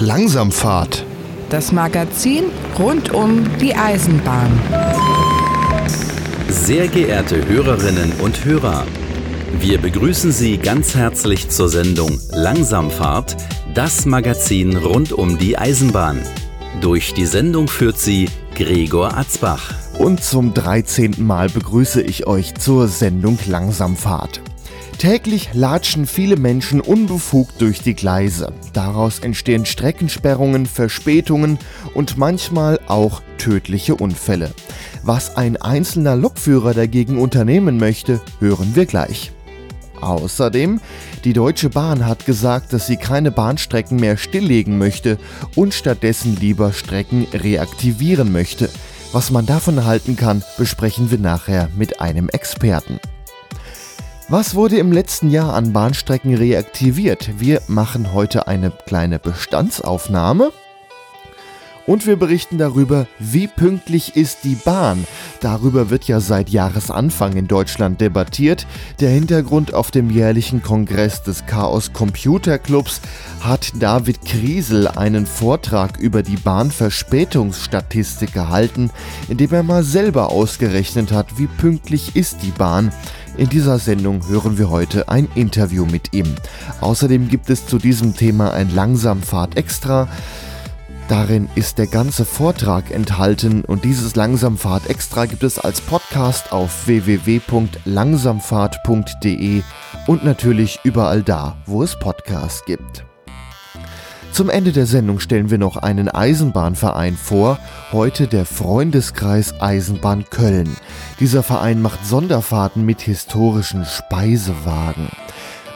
Langsamfahrt. Das Magazin rund um die Eisenbahn. Sehr geehrte Hörerinnen und Hörer, wir begrüßen Sie ganz herzlich zur Sendung Langsamfahrt, das Magazin rund um die Eisenbahn. Durch die Sendung führt sie Gregor Atzbach. Und zum 13. Mal begrüße ich euch zur Sendung Langsamfahrt. Täglich latschen viele Menschen unbefugt durch die Gleise. Daraus entstehen Streckensperrungen, Verspätungen und manchmal auch tödliche Unfälle. Was ein einzelner Lokführer dagegen unternehmen möchte, hören wir gleich. Außerdem, die Deutsche Bahn hat gesagt, dass sie keine Bahnstrecken mehr stilllegen möchte und stattdessen lieber Strecken reaktivieren möchte. Was man davon halten kann, besprechen wir nachher mit einem Experten. Was wurde im letzten Jahr an Bahnstrecken reaktiviert? Wir machen heute eine kleine Bestandsaufnahme. Und wir berichten darüber, wie pünktlich ist die Bahn. Darüber wird ja seit Jahresanfang in Deutschland debattiert. Der Hintergrund auf dem jährlichen Kongress des Chaos Computer Clubs hat David Kriesel einen Vortrag über die Bahnverspätungsstatistik gehalten, in dem er mal selber ausgerechnet hat, wie pünktlich ist die Bahn. In dieser Sendung hören wir heute ein Interview mit ihm. Außerdem gibt es zu diesem Thema ein Langsamfahrt extra. Darin ist der ganze Vortrag enthalten und dieses Langsamfahrt extra gibt es als Podcast auf www.langsamfahrt.de und natürlich überall da, wo es Podcasts gibt. Zum Ende der Sendung stellen wir noch einen Eisenbahnverein vor, heute der Freundeskreis Eisenbahn Köln. Dieser Verein macht Sonderfahrten mit historischen Speisewagen.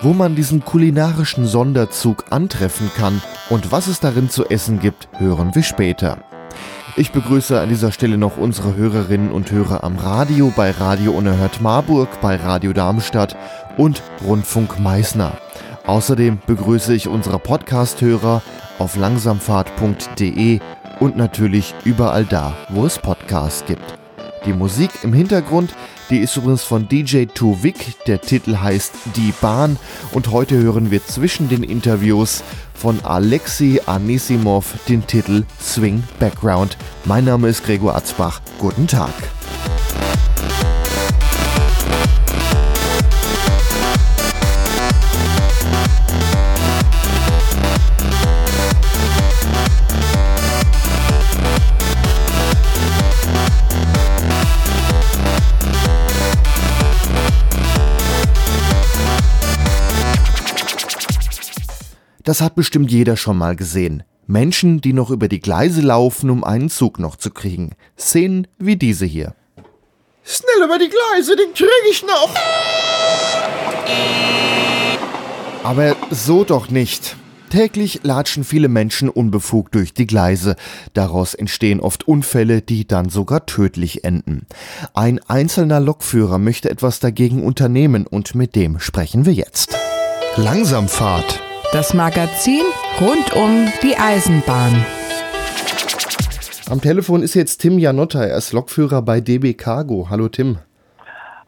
Wo man diesen kulinarischen Sonderzug antreffen kann und was es darin zu essen gibt, hören wir später. Ich begrüße an dieser Stelle noch unsere Hörerinnen und Hörer am Radio bei Radio Unerhört Marburg, bei Radio Darmstadt und Rundfunk Meißner. Außerdem begrüße ich unsere Podcast-Hörer auf langsamfahrt.de und natürlich überall da, wo es Podcasts gibt. Die Musik im Hintergrund, die ist übrigens von DJ Tuvik, der Titel heißt Die Bahn und heute hören wir zwischen den Interviews von Alexei Anisimov den Titel Swing Background. Mein Name ist Gregor Atzbach. Guten Tag. Das hat bestimmt jeder schon mal gesehen. Menschen, die noch über die Gleise laufen, um einen Zug noch zu kriegen. Szenen wie diese hier. Schnell über die Gleise, den krieg ich noch! Aber so doch nicht. Täglich latschen viele Menschen unbefugt durch die Gleise. Daraus entstehen oft Unfälle, die dann sogar tödlich enden. Ein einzelner Lokführer möchte etwas dagegen unternehmen und mit dem sprechen wir jetzt. Langsamfahrt. Das Magazin rund um die Eisenbahn. Am Telefon ist jetzt Tim Janotta, er ist Lokführer bei DB Cargo. Hallo Tim.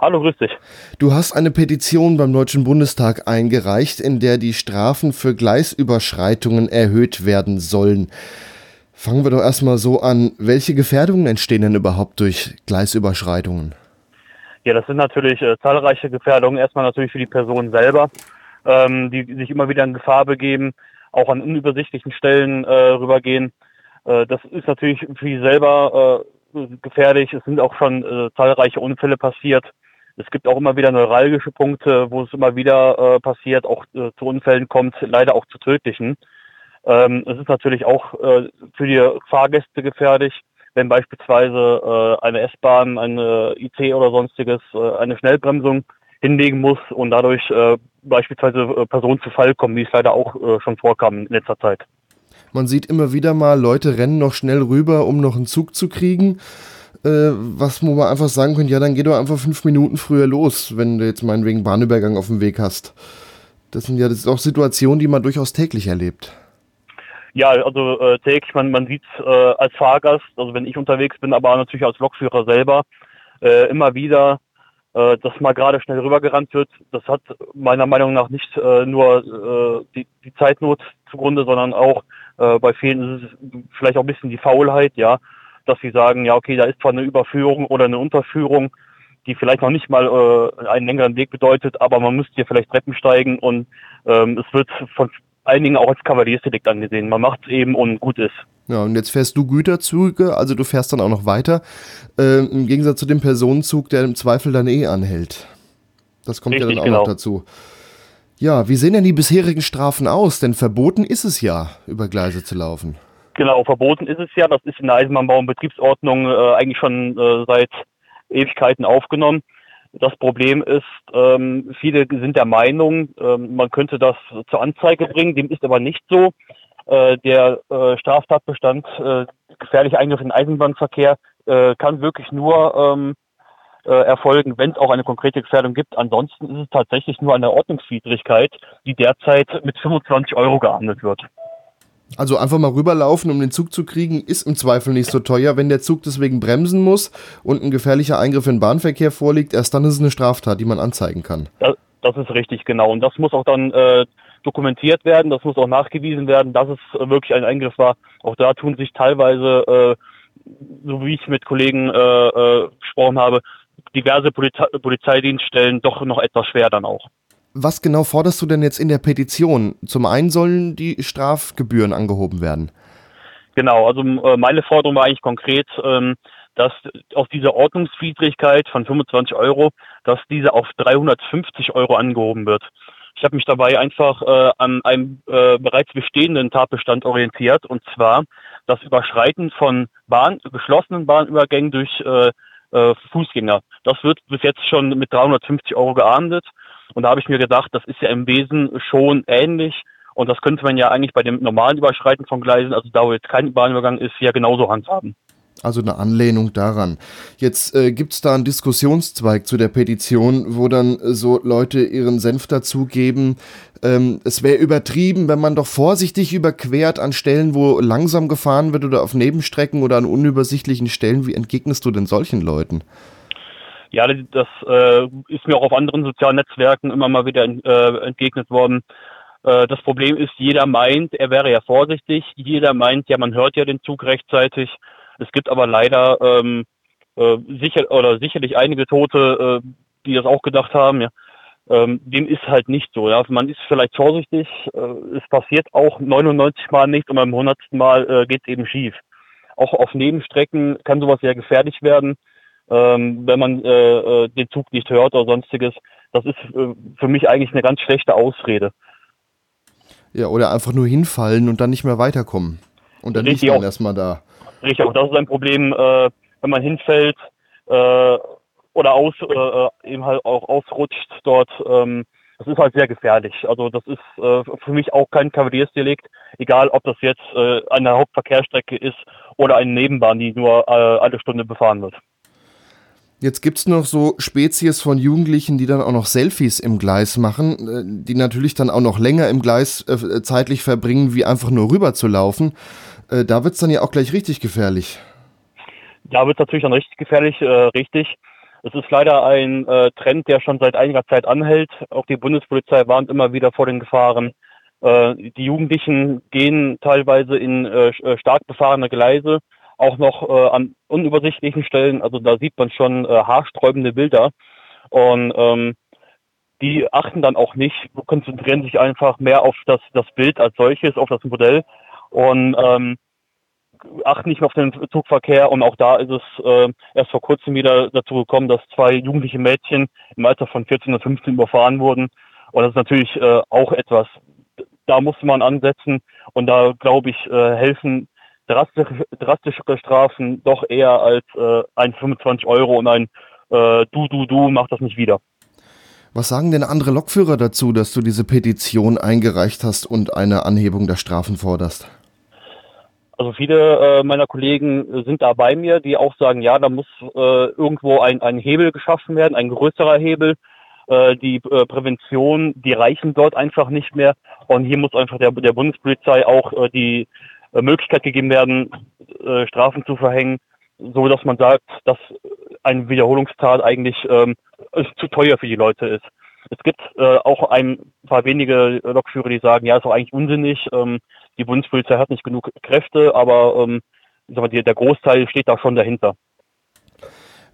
Hallo, grüß dich. Du hast eine Petition beim Deutschen Bundestag eingereicht, in der die Strafen für Gleisüberschreitungen erhöht werden sollen. Fangen wir doch erstmal so an. Welche Gefährdungen entstehen denn überhaupt durch Gleisüberschreitungen? Ja, das sind natürlich äh, zahlreiche Gefährdungen. Erstmal natürlich für die Person selber ähm, die sich immer wieder in Gefahr begeben, auch an unübersichtlichen Stellen äh, rübergehen. Äh, das ist natürlich für sie selber äh, gefährlich. Es sind auch schon äh, zahlreiche Unfälle passiert. Es gibt auch immer wieder neuralgische Punkte, wo es immer wieder äh, passiert, auch äh, zu Unfällen kommt, leider auch zu tödlichen. Ähm, es ist natürlich auch äh, für die Fahrgäste gefährlich, wenn beispielsweise äh, eine S-Bahn, eine IT oder sonstiges äh, eine Schnellbremsung hinlegen muss und dadurch äh, beispielsweise äh, Personen zu Fall kommen, wie es leider auch äh, schon vorkam in letzter Zeit. Man sieht immer wieder mal, Leute rennen noch schnell rüber, um noch einen Zug zu kriegen. Äh, was wo man einfach sagen könnte, ja, dann geh doch einfach fünf Minuten früher los, wenn du jetzt meinetwegen Bahnübergang auf dem Weg hast. Das sind ja das ist auch Situationen, die man durchaus täglich erlebt. Ja, also äh, täglich, man, man sieht äh, als Fahrgast, also wenn ich unterwegs bin, aber natürlich als Lokführer selber, äh, immer wieder, äh, dass mal gerade schnell rübergerannt wird. Das hat meiner Meinung nach nicht äh, nur äh, die, die Zeitnot zugrunde, sondern auch, Äh, bei vielen ist es vielleicht auch ein bisschen die Faulheit, ja, dass sie sagen, ja, okay, da ist zwar eine Überführung oder eine Unterführung, die vielleicht noch nicht mal äh, einen längeren Weg bedeutet, aber man müsste hier vielleicht Treppen steigen und ähm, es wird von einigen auch als Kavaliersdelikt angesehen. Man macht es eben und gut ist. Ja, und jetzt fährst du Güterzüge, also du fährst dann auch noch weiter, äh, im Gegensatz zu dem Personenzug, der im Zweifel dann eh anhält. Das kommt Richtig, ja dann auch genau. noch dazu. Ja, wie sehen denn die bisherigen Strafen aus? Denn verboten ist es ja, über Gleise zu laufen. Genau, verboten ist es ja. Das ist in der Eisenbahnbau- und Betriebsordnung äh, eigentlich schon äh, seit Ewigkeiten aufgenommen. Das Problem ist, ähm, viele sind der Meinung, ähm, man könnte das zur Anzeige bringen. Dem ist aber nicht so. Äh, der äh, Straftatbestand äh, gefährlicher Eingriff in den Eisenbahnverkehr äh, kann wirklich nur ähm, äh, erfolgen, wenn es auch eine konkrete Gefährdung gibt. Ansonsten ist es tatsächlich nur eine Ordnungswidrigkeit, die derzeit mit 25 Euro geahndet wird. Also einfach mal rüberlaufen, um den Zug zu kriegen, ist im Zweifel nicht so teuer. Wenn der Zug deswegen bremsen muss und ein gefährlicher Eingriff in den Bahnverkehr vorliegt, erst dann ist es eine Straftat, die man anzeigen kann. Das, das ist richtig, genau. Und das muss auch dann äh, dokumentiert werden, das muss auch nachgewiesen werden, dass es äh, wirklich ein Eingriff war. Auch da tun sich teilweise, äh, so wie ich mit Kollegen äh, äh, gesprochen habe, diverse Polizei Polizeidienststellen doch noch etwas schwer dann auch. Was genau forderst du denn jetzt in der Petition? Zum einen sollen die Strafgebühren angehoben werden. Genau, also äh, meine Forderung war eigentlich konkret, ähm, dass aus dieser Ordnungswidrigkeit von 25 Euro, dass diese auf 350 Euro angehoben wird. Ich habe mich dabei einfach äh, an einem äh, bereits bestehenden Tatbestand orientiert, und zwar das Überschreiten von Bahn, geschlossenen Bahnübergängen durch äh, äh, Fußgänger. Das wird bis jetzt schon mit 350 Euro geahndet. Und da habe ich mir gedacht, das ist ja im Wesen schon ähnlich. Und das könnte man ja eigentlich bei dem normalen Überschreiten von Gleisen, also da wo jetzt kein Bahnübergang ist, ja genauso handhaben. Also eine Anlehnung daran. Jetzt äh, gibt es da einen Diskussionszweig zu der Petition, wo dann äh, so Leute ihren Senf dazugeben. Ähm, es wäre übertrieben, wenn man doch vorsichtig überquert an Stellen, wo langsam gefahren wird oder auf Nebenstrecken oder an unübersichtlichen Stellen. Wie entgegnest du denn solchen Leuten? Ja, das äh, ist mir auch auf anderen sozialen Netzwerken immer mal wieder äh, entgegnet worden. Äh, das Problem ist, jeder meint, er wäre ja vorsichtig. Jeder meint, ja, man hört ja den Zug rechtzeitig. Es gibt aber leider ähm, äh, sicher oder sicherlich einige Tote, äh, die das auch gedacht haben. Ja. Ähm, dem ist halt nicht so. Ja. Man ist vielleicht vorsichtig. Äh, es passiert auch 99 Mal nicht und beim 100. Mal äh, geht es eben schief. Auch auf Nebenstrecken kann sowas sehr gefährlich werden ähm, wenn man äh, äh, den Zug nicht hört oder sonstiges. Das ist äh, für mich eigentlich eine ganz schlechte Ausrede. Ja, oder einfach nur hinfallen und dann nicht mehr weiterkommen. Und dann liegt man erstmal da. Richtig, auch das ist ein Problem, äh, wenn man hinfällt äh, oder aus, äh, äh eben halt auch ausrutscht dort. Ähm, das ist halt sehr gefährlich. Also das ist äh, für mich auch kein Kavaliersdelikt, egal ob das jetzt äh, eine Hauptverkehrsstrecke ist oder eine Nebenbahn, die nur äh, alle Stunde befahren wird. Jetzt gibt es noch so Spezies von Jugendlichen, die dann auch noch Selfies im Gleis machen, äh, die natürlich dann auch noch länger im Gleis äh, zeitlich verbringen, wie einfach nur rüber zu laufen. Äh, da wird es dann ja auch gleich richtig gefährlich. Da wird es natürlich dann richtig gefährlich, äh, richtig. Es ist leider ein äh, Trend, der schon seit einiger Zeit anhält. Auch die Bundespolizei warnt immer wieder vor den Gefahren. Äh, die Jugendlichen gehen teilweise in stark befahrene Gleise auch noch äh, an unübersichtlichen Stellen. Also da sieht man schon äh, haarsträubende Bilder. Und ähm, die achten dann auch nicht, konzentrieren sich einfach mehr auf das, das Bild als solches, auf das Modell und ähm, achten nicht mehr auf den Zugverkehr. Und auch da ist es äh, erst vor kurzem wieder dazu gekommen, dass zwei jugendliche Mädchen im Alter von 14 und 15 überfahren wurden. Und das ist natürlich äh, auch etwas, da muss man ansetzen. Und da, glaube ich, äh, helfen drastisch, drastischere Strafen doch eher als äh, ein 25 Euro und ein äh, Du, Du, Du macht das nicht wieder. Was sagen denn andere Lokführer dazu, dass du diese Petition eingereicht hast und eine Anhebung der Strafen forderst? Also viele äh, meiner Kollegen sind da bei mir, die auch sagen, ja, da muss äh, irgendwo ein, ein Hebel geschaffen werden, ein größerer Hebel. Äh, die äh, Prävention, die reichen dort einfach nicht mehr. Und hier muss einfach der, der Bundespolizei auch äh, die äh, Möglichkeit gegeben werden, äh, Strafen zu verhängen, so dass man sagt, dass ein Wiederholungstat eigentlich ähm, zu teuer für die Leute ist. Es gibt äh, auch ein paar wenige Lokführer, die sagen, ja, ist doch eigentlich unsinnig. Ähm, die Bundespolizei hat nicht genug Kräfte, aber ähm, mal, der Großteil steht da schon dahinter.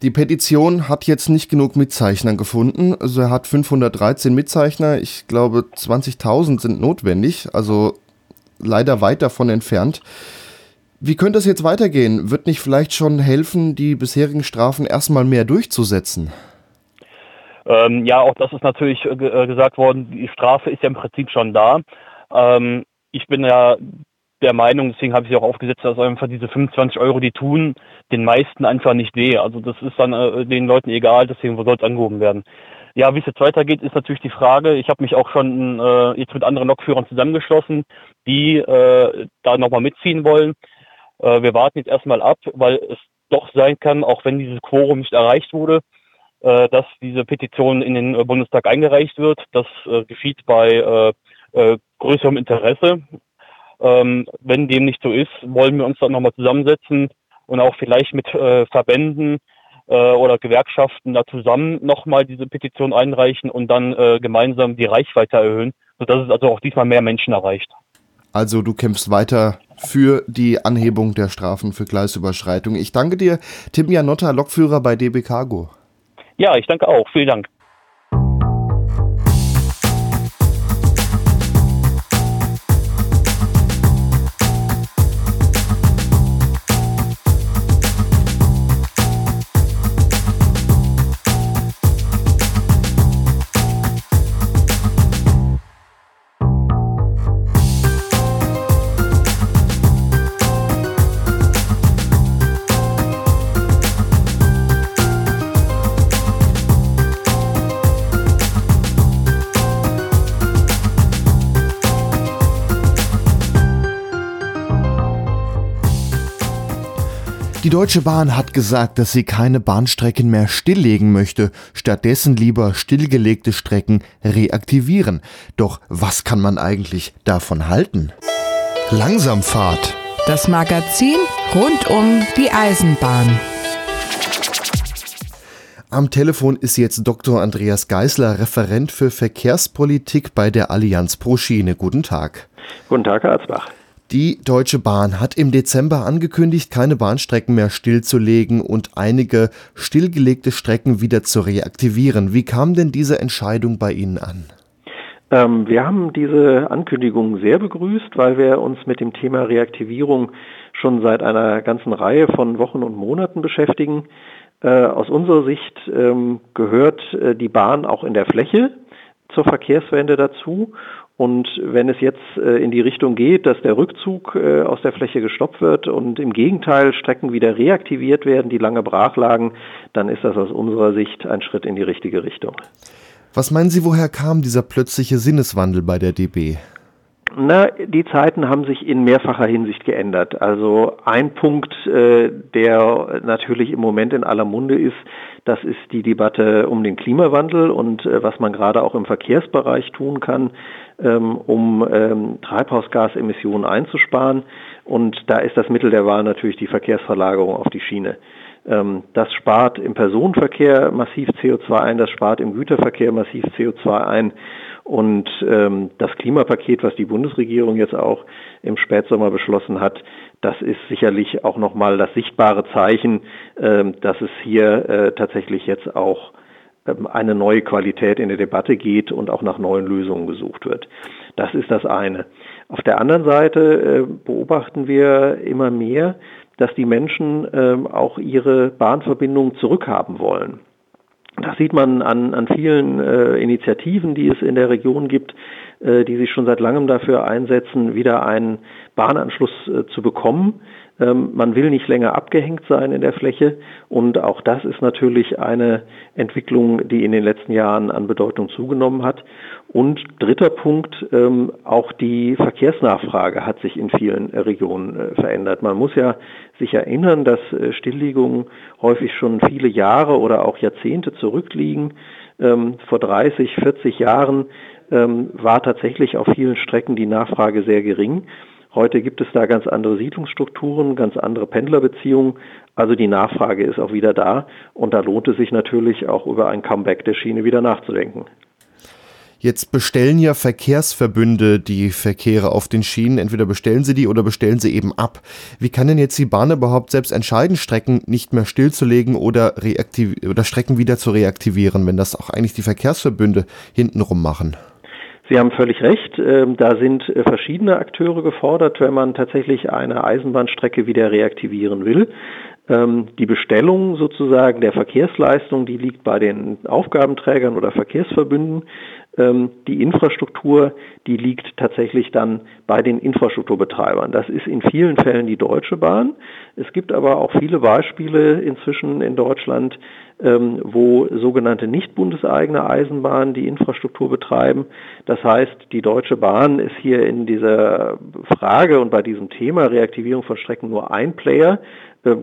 Die Petition hat jetzt nicht genug Mitzeichner gefunden. Also er hat 513 Mitzeichner. Ich glaube, 20.000 sind notwendig. Also leider weit davon entfernt. Wie könnte es jetzt weitergehen? Wird nicht vielleicht schon helfen, die bisherigen Strafen erstmal mehr durchzusetzen? Ähm, ja, auch das ist natürlich äh, äh, gesagt worden. Die Strafe ist ja im Prinzip schon da. Ähm, ich bin ja der Meinung, deswegen habe ich sie auch aufgesetzt, dass einfach diese 25 Euro, die tun, den meisten einfach nicht weh. Also das ist dann äh, den Leuten egal, deswegen soll es angehoben werden. Ja, wie es jetzt weitergeht, ist natürlich die Frage. Ich habe mich auch schon äh, jetzt mit anderen Lokführern zusammengeschlossen, die äh, da nochmal mitziehen wollen. Äh, wir warten jetzt erstmal ab, weil es doch sein kann, auch wenn dieses Quorum nicht erreicht wurde, äh, dass diese Petition in den äh, Bundestag eingereicht wird. Das äh, geschieht bei äh, größerem Interesse. Ähm, wenn dem nicht so ist, wollen wir uns dann nochmal zusammensetzen und auch vielleicht mit äh, Verbänden äh, oder Gewerkschaften da zusammen nochmal diese Petition einreichen und dann äh, gemeinsam die Reichweite erhöhen, sodass es also auch diesmal mehr Menschen erreicht. Also du kämpfst weiter für die Anhebung der Strafen für Gleisüberschreitung. Ich danke dir, Tim Janotta, Lokführer bei DB Cargo. Ja, ich danke auch. Vielen Dank. Deutsche Bahn hat gesagt, dass sie keine Bahnstrecken mehr stilllegen möchte, stattdessen lieber stillgelegte Strecken reaktivieren. Doch was kann man eigentlich davon halten? Langsamfahrt. Das Magazin rund um die Eisenbahn. Am Telefon ist jetzt Dr. Andreas Geisler, Referent für Verkehrspolitik bei der Allianz Pro Schiene. Guten Tag. Guten Tag, Herr Arzbach. Die Deutsche Bahn hat im Dezember angekündigt, keine Bahnstrecken mehr stillzulegen und einige stillgelegte Strecken wieder zu reaktivieren. Wie kam denn diese Entscheidung bei Ihnen an? Ähm, wir haben diese Ankündigung sehr begrüßt, weil wir uns mit dem Thema Reaktivierung schon seit einer ganzen Reihe von Wochen und Monaten beschäftigen. Äh, aus unserer Sicht ähm, gehört äh, die Bahn auch in der Fläche zur Verkehrswende dazu und wenn es jetzt äh, in die Richtung geht, dass der Rückzug äh, aus der Fläche gestoppt wird und im Gegenteil Strecken wieder reaktiviert werden, die lange brach lagen, dann ist das aus unserer Sicht ein Schritt in die richtige Richtung. Was meinen Sie, woher kam dieser plötzliche Sinneswandel bei der DB? Na, die Zeiten haben sich in mehrfacher Hinsicht geändert. Also ein Punkt, äh, der natürlich im Moment in aller Munde ist, das ist die Debatte um den Klimawandel und äh, was man gerade auch im Verkehrsbereich tun kann, ähm, um ähm, Treibhausgasemissionen einzusparen. Und da ist das Mittel der Wahl natürlich die Verkehrsverlagerung auf die Schiene. Ähm, das spart im Personenverkehr massiv CO2 ein, das spart im Güterverkehr massiv CO2 ein. Und ähm, das Klimapaket, was die Bundesregierung jetzt auch im Spätsommer beschlossen hat, das ist sicherlich auch nochmal das sichtbare Zeichen, ähm, dass es hier äh, tatsächlich jetzt auch ähm, eine neue Qualität in der Debatte geht und auch nach neuen Lösungen gesucht wird. Das ist das eine. Auf der anderen Seite äh, beobachten wir immer mehr, dass die Menschen äh, auch ihre Bahnverbindungen zurückhaben wollen. Das sieht man an, an vielen äh, Initiativen, die es in der Region gibt, äh, die sich schon seit langem dafür einsetzen, wieder einen Bahnanschluss äh, zu bekommen. Ähm, man will nicht länger abgehängt sein in der Fläche und auch das ist natürlich eine Entwicklung, die in den letzten Jahren an Bedeutung zugenommen hat. Und dritter Punkt, ähm, auch die Verkehrsnachfrage hat sich in vielen Regionen äh, verändert. Man muss ja sich erinnern, dass äh, Stilllegungen häufig schon viele Jahre oder auch Jahrzehnte zurückliegen. Ähm, vor 30, 40 Jahren war tatsächlich auf vielen Strecken die Nachfrage sehr gering. Heute gibt es da ganz andere Siedlungsstrukturen, ganz andere Pendlerbeziehungen. Also die Nachfrage ist auch wieder da und da lohnt es sich natürlich auch über ein Comeback der Schiene wieder nachzudenken. Jetzt bestellen ja Verkehrsverbünde die Verkehre auf den Schienen. Entweder bestellen sie die oder bestellen sie eben ab. Wie kann denn jetzt die Bahn überhaupt selbst entscheiden, Strecken nicht mehr stillzulegen oder, oder Strecken wieder zu reaktivieren, wenn das auch eigentlich die Verkehrsverbünde hintenrum machen? Sie haben völlig recht. Ähm, da sind äh, verschiedene Akteure gefordert, wenn man tatsächlich eine Eisenbahnstrecke wieder reaktivieren will. Ähm, die Bestellung sozusagen der Verkehrsleistung, die liegt bei den Aufgabenträgern oder Verkehrsverbünden. Ähm, die Infrastruktur, die liegt tatsächlich dann bei den Infrastrukturbetreibern. Das ist in vielen Fällen die Deutsche Bahn. Es gibt aber auch viele Beispiele inzwischen in Deutschland, ähm, wo sogenannte nicht bundeseigene Eisenbahnen die Infrastruktur betreiben. Das heißt, die Deutsche Bahn ist hier in dieser Frage und bei diesem Thema Reaktivierung von Strecken nur ein Player,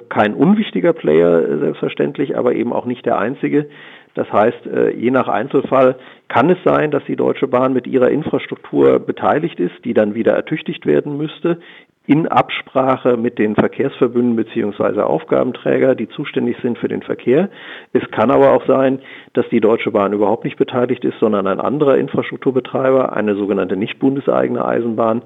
kein unwichtiger Player äh, selbstverständlich, aber eben auch nicht der einzige. Das heißt, äh, je nach Einzelfall kann es sein, dass die Deutsche Bahn mit ihrer Infrastruktur beteiligt ist, die dann wieder ertüchtigt werden müsste, in Absprache mit den Verkehrsverbünden beziehungsweise Aufgabenträger, die zuständig sind für den Verkehr. Es kann aber auch sein, dass die Deutsche Bahn überhaupt nicht beteiligt ist, sondern ein anderer Infrastrukturbetreiber, eine sogenannte nicht bundeseigene Eisenbahn.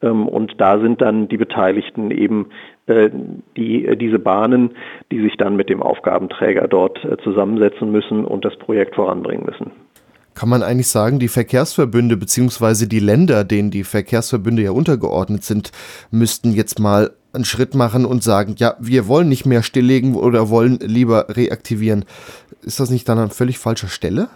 Ähm, und da sind dann die Beteiligten eben äh, die, äh, diese Bahnen, die sich dann mit dem Aufgabenträger dort äh, zusammensetzen müssen und das Projekt voranbringen müssen. Kann man eigentlich sagen, die Verkehrsverbünde bzw. die Länder, denen die Verkehrsverbünde ja untergeordnet sind, müssten jetzt mal einen Schritt machen und sagen, ja, wir wollen nicht mehr stilllegen oder wollen lieber reaktivieren. Ist das nicht dann an völlig falscher Stelle?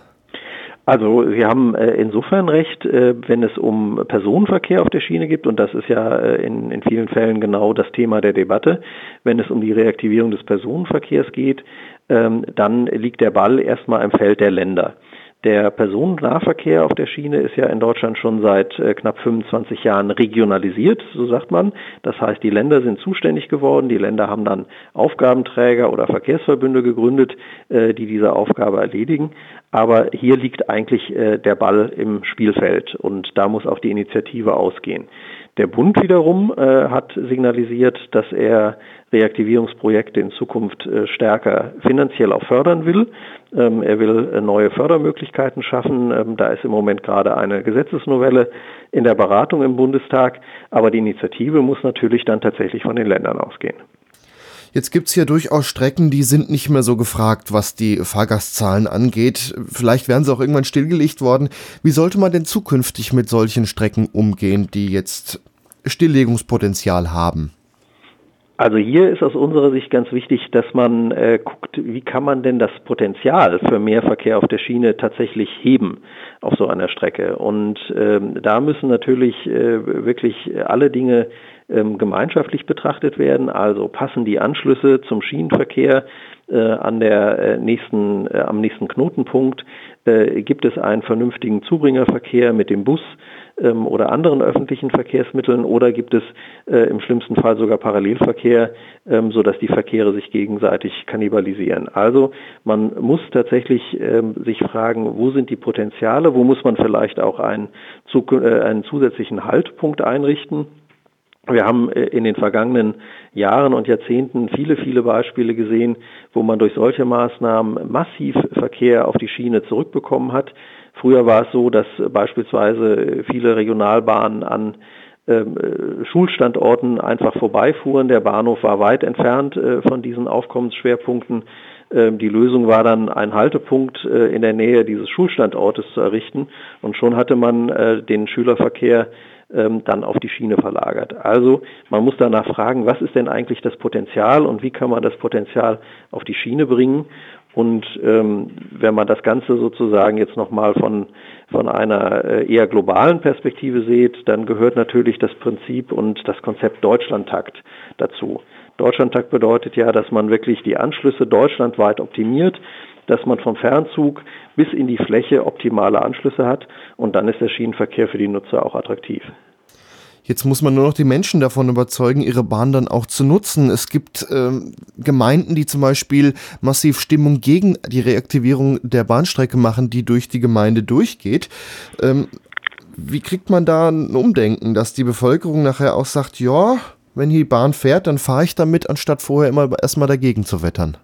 Also Sie haben äh, insofern recht, äh, wenn es um Personenverkehr auf der Schiene geht, und das ist ja äh, in, in vielen Fällen genau das Thema der Debatte, wenn es um die Reaktivierung des Personenverkehrs geht, ähm, dann liegt der Ball erstmal im Feld der Länder. Der Personennahverkehr auf der Schiene ist ja in Deutschland schon seit äh, knapp 25 Jahren regionalisiert, so sagt man. Das heißt, die Länder sind zuständig geworden. Die Länder haben dann Aufgabenträger oder Verkehrsverbünde gegründet, äh, die diese Aufgabe erledigen. Aber hier liegt eigentlich äh, der Ball im Spielfeld und da muss auch die Initiative ausgehen. Der Bund wiederum äh, hat signalisiert, dass er Reaktivierungsprojekte in Zukunft äh, stärker finanziell auch fördern will. Ähm, er will äh, neue Fördermöglichkeiten schaffen. Ähm, da ist im Moment gerade eine Gesetzesnovelle in der Beratung im Bundestag. Aber die Initiative muss natürlich dann tatsächlich von den Ländern ausgehen. Jetzt gibt's hier durchaus Strecken, die sind nicht mehr so gefragt, was die Fahrgastzahlen angeht. Vielleicht wären sie auch irgendwann stillgelegt worden. Wie sollte man denn zukünftig mit solchen Strecken umgehen, die jetzt Stilllegungspotenzial haben? Also hier ist aus unserer Sicht ganz wichtig, dass man äh, guckt, wie kann man denn das Potenzial für mehr Verkehr auf der Schiene tatsächlich heben auf so einer Strecke. Und ähm, da müssen natürlich äh, wirklich alle Dinge ähm, gemeinschaftlich betrachtet werden. Also passen die Anschlüsse zum Schienenverkehr äh, an der äh, nächsten, äh, am nächsten Knotenpunkt? Äh, gibt es einen vernünftigen Zubringerverkehr mit dem Bus? ähm, oder anderen öffentlichen Verkehrsmitteln oder gibt es äh, im schlimmsten Fall sogar Parallelverkehr, ähm, sodass die Verkehre sich gegenseitig kannibalisieren. Also man muss tatsächlich ähm, sich fragen, wo sind die Potenziale, wo muss man vielleicht auch einen, äh, einen zusätzlichen Haltpunkt einrichten. Wir haben äh, in den vergangenen Jahren und Jahrzehnten viele, viele Beispiele gesehen, wo man durch solche Maßnahmen massiv Verkehr auf die Schiene zurückbekommen hat. Früher war es so, dass beispielsweise viele Regionalbahnen an ähm, äh, Schulstandorten einfach vorbeifuhren. Der Bahnhof war weit entfernt äh, von diesen Aufkommensschwerpunkten. Ähm, die Lösung war dann, einen Haltepunkt in der Nähe dieses Schulstandortes zu errichten. Und schon hatte man den Schülerverkehr ähm, dann auf die Schiene verlagert. Also man muss danach fragen, was ist denn eigentlich das Potenzial und wie kann man das Potenzial auf die Schiene bringen? Und ähm, wenn man das Ganze sozusagen jetzt nochmal von, von einer äh, eher globalen Perspektive sieht, dann gehört natürlich das Prinzip und das Konzept Deutschlandtakt dazu. Deutschlandtakt bedeutet ja, dass man wirklich die Anschlüsse deutschlandweit optimiert, dass man vom Fernzug bis in die Fläche optimale Anschlüsse hat und dann ist der Schienenverkehr für die Nutzer auch attraktiv. Jetzt muss man nur noch die Menschen davon überzeugen, ihre Bahn dann auch zu nutzen. Es gibt ähm, Gemeinden, die zum Beispiel massiv Stimmung gegen die Reaktivierung der Bahnstrecke machen, die durch die Gemeinde durchgeht. Ähm, wie kriegt man da ein Umdenken, dass die Bevölkerung nachher auch sagt, ja, wenn die Bahn fährt, dann fahre ich damit, anstatt vorher immer erstmal dagegen zu wettern?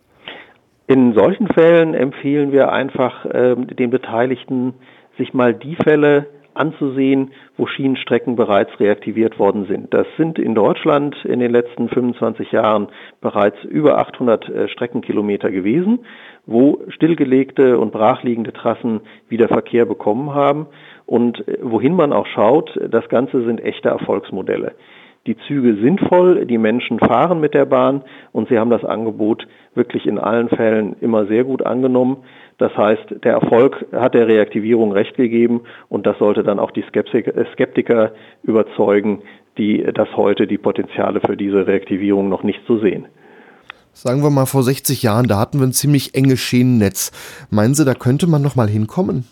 In solchen Fällen empfehlen wir einfach äh, den Beteiligten, sich mal die Fälle anzusehen, wo Schienenstrecken bereits reaktiviert worden sind. Das sind in Deutschland in den letzten 25 Jahren bereits über 800 äh, Streckenkilometer gewesen, wo stillgelegte und brachliegende Trassen wieder Verkehr bekommen haben. Und äh, wohin man auch schaut, das Ganze sind echte Erfolgsmodelle. Die Züge sind voll, die Menschen fahren mit der Bahn und sie haben das Angebot wirklich in allen Fällen immer sehr gut angenommen. Das heißt, der Erfolg hat der Reaktivierung recht gegeben und das sollte dann auch die Skeptiker überzeugen, die das heute die Potenziale für diese Reaktivierung noch nicht so sehen. Sagen wir mal vor 60 Jahren, da hatten wir ein ziemlich enges Schienennetz. Meinen Sie, da könnte man noch mal hinkommen?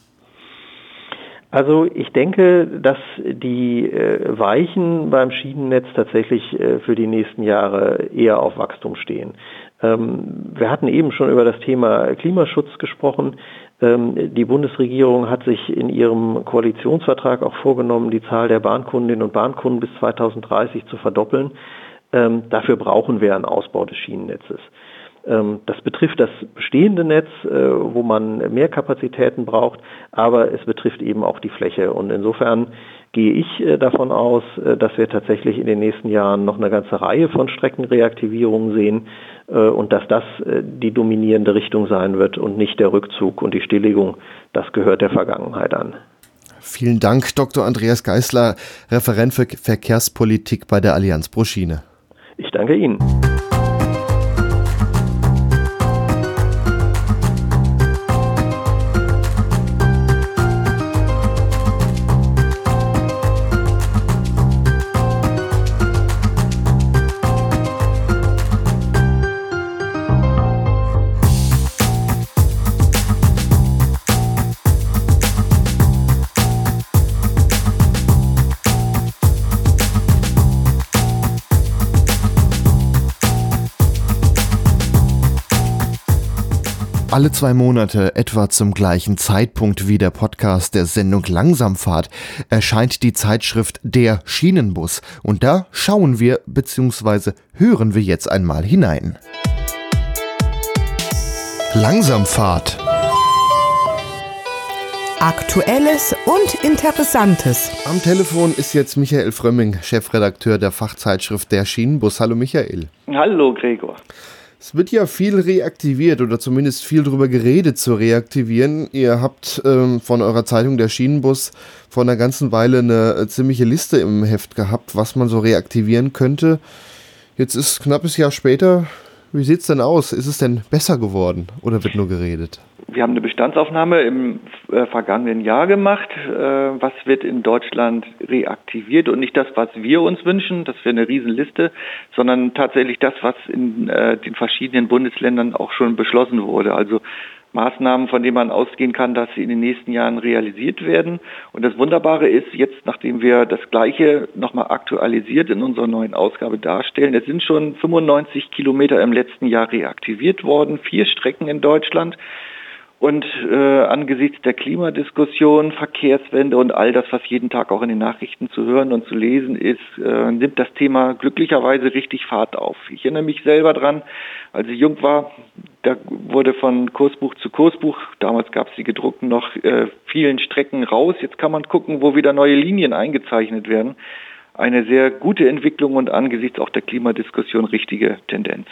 Also ich denke, dass die äh, Weichen beim Schienennetz tatsächlich äh, für die nächsten Jahre eher auf Wachstum stehen. Ähm, wir hatten eben schon über das Thema Klimaschutz gesprochen. Ähm, die Bundesregierung hat sich in ihrem Koalitionsvertrag auch vorgenommen, die Zahl der Bahnkundinnen und Bahnkunden bis 2030 zu verdoppeln. Ähm, dafür brauchen wir einen Ausbau des Schienennetzes. Das betrifft das bestehende Netz, äh, wo man mehr Kapazitäten braucht, aber es betrifft eben auch die Fläche. Und insofern gehe ich äh, davon aus, äh, dass wir tatsächlich in den nächsten Jahren noch eine ganze Reihe von Streckenreaktivierungen sehen und dass das die dominierende Richtung sein wird und nicht der Rückzug und die Stilllegung. Das gehört der Vergangenheit an. Vielen Dank, Dr. Andreas Geisler, Referent für Verkehrspolitik bei der Allianz Broschine. Ich danke Ihnen. Alle zwei Monate, etwa zum gleichen Zeitpunkt wie der Podcast der Sendung Langsamfahrt, erscheint die Zeitschrift Der Schienenbus und da schauen wir bzw. hören wir jetzt einmal hinein. Langsamfahrt. Aktuelles und Interessantes. Am Telefon ist jetzt Michael Frömming, Chefredakteur der Fachzeitschrift Der Schienenbus. Hallo Michael. Hallo Gregor. Es wird ja viel reaktiviert oder zumindest viel darüber geredet zu reaktivieren. Ihr habt ähm, von eurer Zeitung der Schienenbus vor einer ganzen Weile eine äh, ziemliche Liste im Heft gehabt, was man so reaktivieren könnte. Jetzt ist knappes Jahr später. Wie sieht es denn aus? Ist es denn besser geworden oder wird nur geredet? Wir haben eine Bestandsaufnahme im äh, vergangenen Jahr gemacht. Äh, was wird in Deutschland reaktiviert und nicht das, was wir uns wünschen, das wäre eine Riesenliste, sondern tatsächlich das, was in äh, den verschiedenen Bundesländern auch schon beschlossen wurde. Also Maßnahmen, von denen man ausgehen kann, dass sie in den nächsten Jahren realisiert werden. Und das Wunderbare ist, jetzt nachdem wir das Gleiche nochmal aktualisiert in unserer neuen Ausgabe darstellen, es sind schon 95 Kilometer im letzten Jahr reaktiviert worden, vier Strecken in Deutschland. Und äh, angesichts der Klimadiskussion, Verkehrswende und all das, was jeden Tag auch in den Nachrichten zu hören und zu lesen ist, äh, nimmt das Thema glücklicherweise richtig Fahrt auf. Ich erinnere mich selber dran, als ich jung war, da wurde von Kursbuch zu Kursbuch, damals gab es die gedruckten noch äh, vielen Strecken raus. Jetzt kann man gucken, wo wieder neue Linien eingezeichnet werden. Eine sehr gute Entwicklung und angesichts auch der Klimadiskussion richtige Tendenz.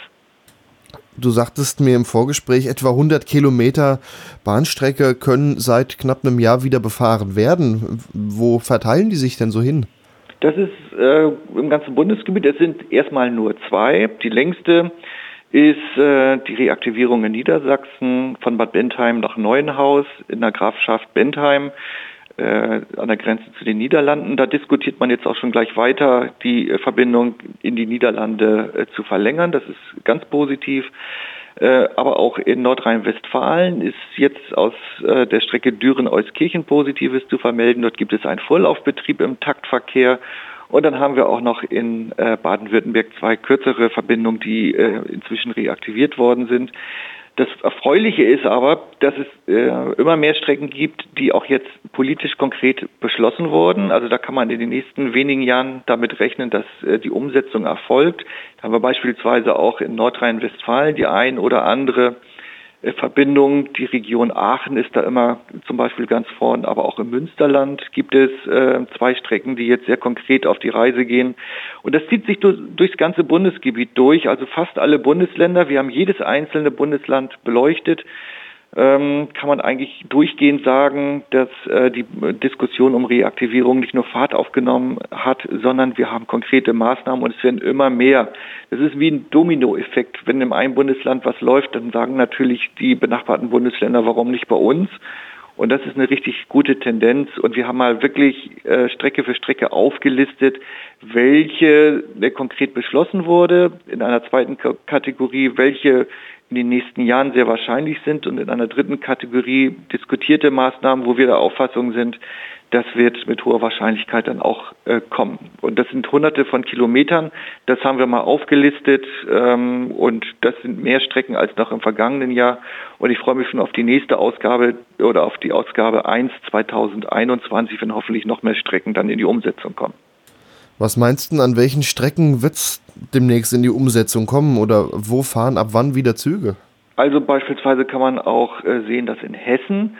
Du sagtest mir im Vorgespräch, etwa 100 Kilometer Bahnstrecke können seit knapp einem Jahr wieder befahren werden. Wo verteilen die sich denn so hin? Das ist äh, im ganzen Bundesgebiet. Es sind erstmal nur zwei. Die längste ist äh, die Reaktivierung in Niedersachsen von Bad Bentheim nach Neuenhaus in der Grafschaft Bentheim an der Grenze zu den Niederlanden. Da diskutiert man jetzt auch schon gleich weiter, die äh, Verbindung in die Niederlande äh, zu verlängern. Das ist ganz positiv. Äh, aber auch in Nordrhein-Westfalen ist jetzt aus äh, der Strecke Düren-Euskirchen Positives zu vermelden. Dort gibt es einen Vorlaufbetrieb im Taktverkehr. Und dann haben wir auch noch in äh, Baden-Württemberg zwei kürzere Verbindungen, die inzwischen reaktiviert worden sind. Das Erfreuliche ist aber, dass es äh, immer mehr Strecken gibt, die auch jetzt politisch konkret beschlossen wurden. Also da kann man in den nächsten wenigen Jahren damit rechnen, dass äh, die Umsetzung erfolgt. Da haben wir beispielsweise auch in Nordrhein-Westfalen die ein oder andere Verbindung. Die Region Aachen ist da immer zum Beispiel ganz vorn, aber auch im Münsterland gibt es äh, zwei Strecken, die jetzt sehr konkret auf die Reise gehen. Und das zieht sich durch, durchs ganze Bundesgebiet durch, also fast alle Bundesländer. Wir haben jedes einzelne Bundesland beleuchtet ähm, kann man eigentlich durchgehend sagen, dass äh, die Diskussion um Reaktivierung nicht nur Fahrt aufgenommen hat, sondern wir haben konkrete Maßnahmen und es werden immer mehr. Das ist wie ein Dominoeffekt. Wenn in einem Bundesland was läuft, dann sagen natürlich die benachbarten Bundesländer, warum nicht bei uns? Und das ist eine richtig gute Tendenz. Und wir haben mal wirklich äh, Strecke für Strecke aufgelistet, welche konkret beschlossen wurde. In einer zweiten K Kategorie, welche in den nächsten Jahren sehr wahrscheinlich sind und in einer dritten Kategorie diskutierte Maßnahmen, wo wir der Auffassung sind, das wird mit hoher Wahrscheinlichkeit dann auch äh, kommen. Und das sind hunderte von Kilometern. Das haben wir mal aufgelistet ähm, und das sind mehr Strecken als noch im vergangenen Jahr. Und ich freue mich schon auf die nächste Ausgabe oder auf die Ausgabe 1 2021, wenn hoffentlich noch mehr Strecken dann in die Umsetzung kommen. Was meinst du, an welchen Strecken wird es demnächst in die Umsetzung kommen oder wo fahren ab wann wieder Züge? Also beispielsweise kann man auch äh, sehen, dass in Hessen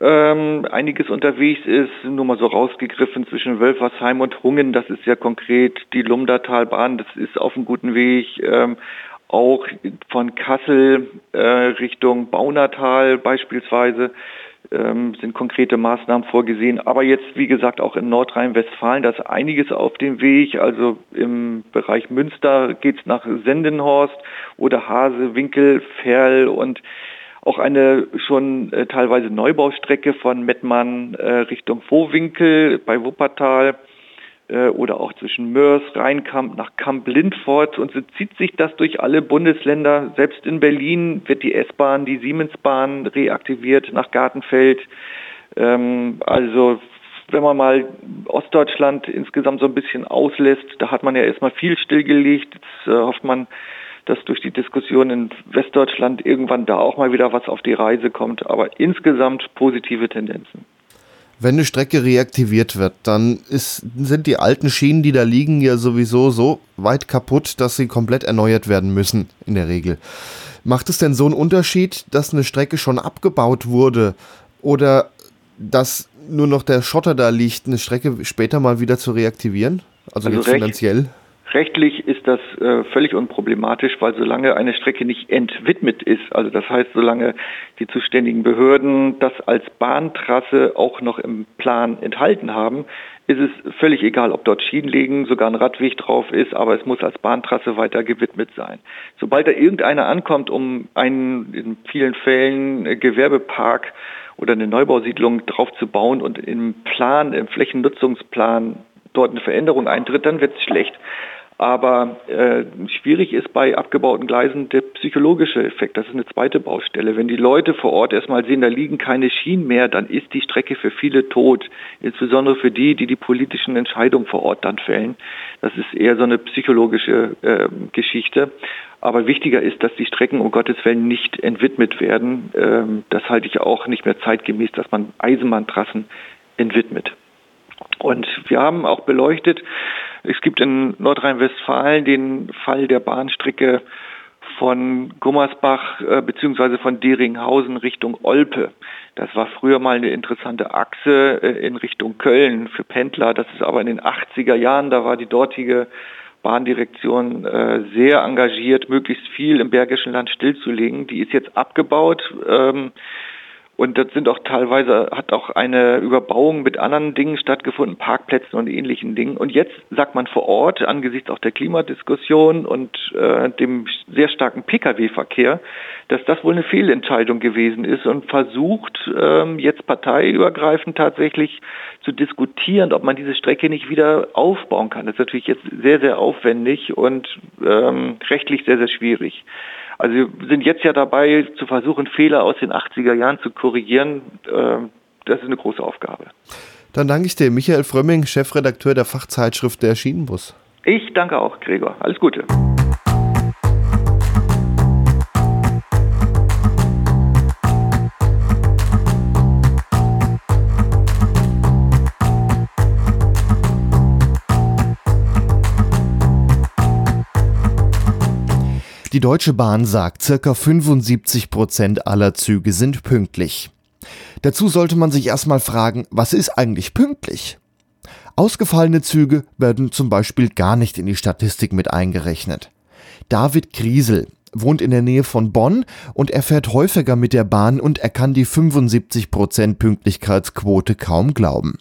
ähm, einiges unterwegs ist, nur mal so rausgegriffen zwischen Wölfersheim und Hungen, das ist ja konkret die Lumdatalbahn, das ist auf einem guten Weg. Ähm, auch von Kassel äh, Richtung Baunatal beispielsweise ähm, sind konkrete Maßnahmen vorgesehen. Aber jetzt, wie gesagt, auch in Nordrhein-Westfalen, da ist einiges auf dem Weg. Also im Bereich Münster geht es nach Sendenhorst oder Hase, Winkel, Ferl und auch eine schon äh, teilweise Neubaustrecke von Mettmann äh, Richtung Vohwinkel bei Wuppertal oder auch zwischen Mörs, Rheinkamp nach Kamp-Lindfort und so zieht sich das durch alle Bundesländer. Selbst in Berlin wird die S-Bahn, die Siemensbahn reaktiviert nach Gartenfeld. Ähm, also wenn man mal Ostdeutschland insgesamt so ein bisschen auslässt, da hat man ja erstmal viel stillgelegt. Jetzt äh, hofft man, dass durch die Diskussion in Westdeutschland irgendwann da auch mal wieder was auf die Reise kommt. Aber insgesamt positive Tendenzen. Wenn eine Strecke reaktiviert wird, dann ist, sind die alten Schienen, die da liegen, ja sowieso so weit kaputt, dass sie komplett erneuert werden müssen, in der Regel. Macht es denn so einen Unterschied, dass eine Strecke schon abgebaut wurde oder dass nur noch der Schotter da liegt, eine Strecke später mal wieder zu reaktivieren? Also, also jetzt finanziell? Rechtlich ist das äh, völlig unproblematisch, weil solange eine Strecke nicht entwidmet ist, also das heißt, solange die zuständigen Behörden das als Bahntrasse auch noch im Plan enthalten haben, ist es völlig egal, ob dort Schienen liegen, sogar ein Radweg drauf ist, aber es muss als Bahntrasse weiter gewidmet sein. Sobald da irgendeiner ankommt, um einen in vielen Fällen äh, Gewerbepark oder eine Neubausiedlung drauf zu bauen und im Plan, im Flächennutzungsplan dort eine Veränderung eintritt, dann wird es schlecht. Aber äh, schwierig ist bei abgebauten Gleisen der psychologische Effekt. Das ist eine zweite Baustelle. Wenn die Leute vor Ort erstmal sehen, da liegen keine Schienen mehr, dann ist die Strecke für viele tot. Insbesondere für die, die die politischen Entscheidungen vor Ort dann fällen. Das ist eher so eine psychologische äh, Geschichte. Aber wichtiger ist, dass die Strecken um Gottes Willen nicht entwidmet werden. Ähm, das halte ich auch nicht mehr zeitgemäß, dass man Eisenbahntrassen entwidmet. Und wir haben auch beleuchtet, es gibt in Nordrhein-Westfalen den Fall der Bahnstrecke von Gummersbach äh, bzw. von Deringhausen Richtung Olpe. Das war früher mal eine interessante Achse äh, in Richtung Köln für Pendler. Das ist aber in den 80er Jahren, da war die dortige Bahndirektion äh, sehr engagiert, möglichst viel im Bergischen Land stillzulegen. Die ist jetzt abgebaut. Ähm, und das sind auch teilweise, hat auch eine Überbauung mit anderen Dingen stattgefunden, Parkplätzen und ähnlichen Dingen. Und jetzt sagt man vor Ort, angesichts auch der Klimadiskussion und äh, dem sehr starken Pkw-Verkehr, dass das wohl eine Fehlentscheidung gewesen ist und versucht ähm, jetzt parteiübergreifend tatsächlich zu diskutieren, ob man diese Strecke nicht wieder aufbauen kann. Das ist natürlich jetzt sehr, sehr aufwendig und ähm, rechtlich sehr, sehr schwierig. Also wir sind jetzt ja dabei, zu versuchen, Fehler aus den 80er Jahren zu korrigieren. Ähm, das ist eine große Aufgabe. Dann danke ich dir, Michael Frömming, Chefredakteur der Fachzeitschrift Der Schienenbus. Ich danke auch, Gregor. Alles Gute. Die Deutsche Bahn sagt, circa 75 Prozent aller Züge sind pünktlich. Dazu sollte man sich erstmal fragen, was ist eigentlich pünktlich? Ausgefallene Züge werden zum Beispiel gar nicht in die Statistik mit eingerechnet. David Griesel wohnt in der Nähe von Bonn und er fährt häufiger mit der Bahn und er kann die 75% Pünktlichkeitsquote kaum glauben.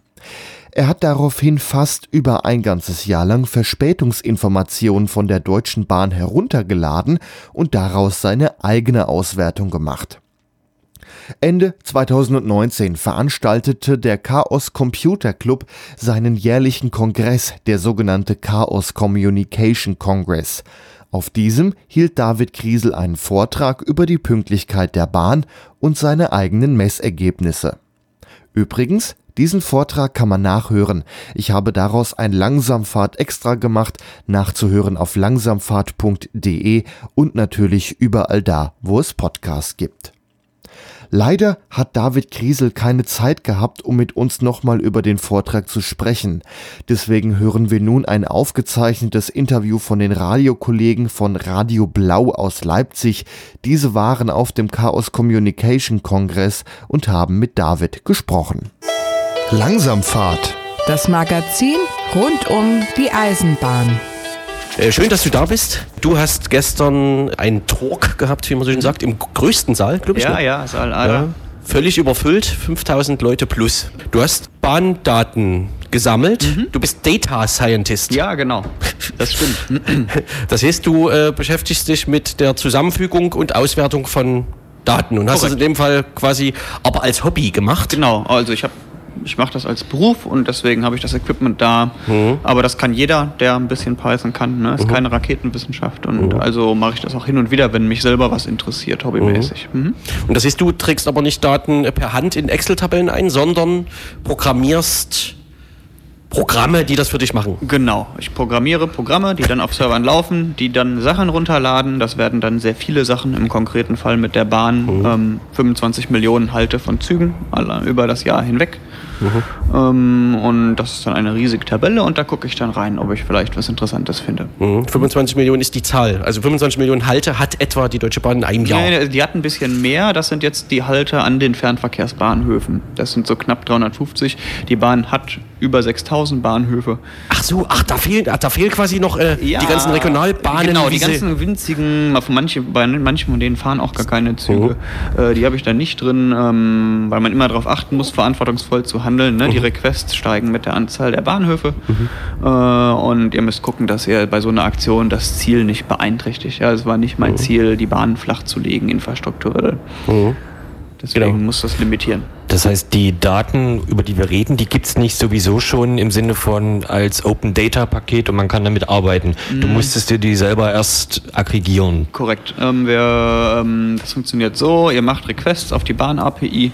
Er hat daraufhin fast über ein ganzes Jahr lang Verspätungsinformationen von der Deutschen Bahn heruntergeladen und daraus seine eigene Auswertung gemacht. Ende 2019 veranstaltete der Chaos Computer Club seinen jährlichen Kongress, der sogenannte Chaos Communication Congress. Auf diesem hielt David Kriesel einen Vortrag über die Pünktlichkeit der Bahn und seine eigenen Messergebnisse. Übrigens, diesen Vortrag kann man nachhören. Ich habe daraus ein Langsamfahrt extra gemacht, nachzuhören auf langsamfahrt.de und natürlich überall da, wo es Podcasts gibt. Leider hat David Kriesel keine Zeit gehabt, um mit uns nochmal über den Vortrag zu sprechen. Deswegen hören wir nun ein aufgezeichnetes Interview von den Radiokollegen von Radio Blau aus Leipzig. Diese waren auf dem Chaos Communication Kongress und haben mit David gesprochen. Langsamfahrt. Das Magazin rund um die Eisenbahn. Äh, schön, dass du da bist. Du hast gestern einen Talk gehabt, wie man so schön sagt, im größten Saal, glaube ich. Ja, ne? ja, Saal A. Ja. Völlig überfüllt, 5000 Leute plus. Du hast Bahndaten gesammelt. Mhm. Du bist Data Scientist. Ja, genau. Das stimmt. das heißt, du äh, beschäftigst dich mit der Zusammenfügung und Auswertung von Daten und hast Korrekt. das in dem Fall quasi aber als Hobby gemacht. Genau, also ich habe ich mache das als Beruf und deswegen habe ich das Equipment da. Mhm. Aber das kann jeder, der ein bisschen Python kann. Ne? Ist mhm. keine Raketenwissenschaft. Und mhm. also mache ich das auch hin und wieder, wenn mich selber was interessiert, hobbymäßig. Mhm. Mhm. Und das heißt, du trägst aber nicht Daten per Hand in Excel-Tabellen ein, sondern programmierst Programme, die das für dich machen. Genau. Ich programmiere Programme, die dann auf Servern laufen, die dann Sachen runterladen. Das werden dann sehr viele Sachen, im konkreten Fall mit der Bahn. Mhm. Ähm, 25 Millionen Halte von Zügen über das Jahr hinweg. Mhm. Ähm, und das ist dann eine riesige Tabelle und da gucke ich dann rein, ob ich vielleicht was Interessantes finde. Mhm. 25 Millionen ist die Zahl. Also 25 Millionen Halte hat etwa die Deutsche Bahn in einem Jahr. Nein, die hat ein bisschen mehr. Das sind jetzt die Halte an den Fernverkehrsbahnhöfen. Das sind so knapp 350. Die Bahn hat über 6000 Bahnhöfe. Ach so, ach, da fehlen, da fehlen quasi noch äh, ja, die ganzen Regionalbahnen. Genau, die ganzen winzigen, manche, bei manchen von denen fahren auch gar keine Züge. Mhm. Äh, die habe ich da nicht drin, ähm, weil man immer darauf achten muss, verantwortungsvoll zu handeln. Ne? Mhm. Die Requests steigen mit der Anzahl der Bahnhöfe. Mhm. Äh, und ihr müsst gucken, dass ihr bei so einer Aktion das Ziel nicht beeinträchtigt. Ja, es war nicht mein mhm. Ziel, die Bahnen flach zu legen, infrastrukturell. Mhm. Deswegen genau. muss das limitieren. Das heißt, die Daten, über die wir reden, die gibt es nicht sowieso schon im Sinne von als Open Data Paket und man kann damit arbeiten. Mhm. Du musstest dir die selber erst aggregieren. Korrekt. Ähm, wir, ähm, das funktioniert so, ihr macht Requests auf die Bahn-API äh,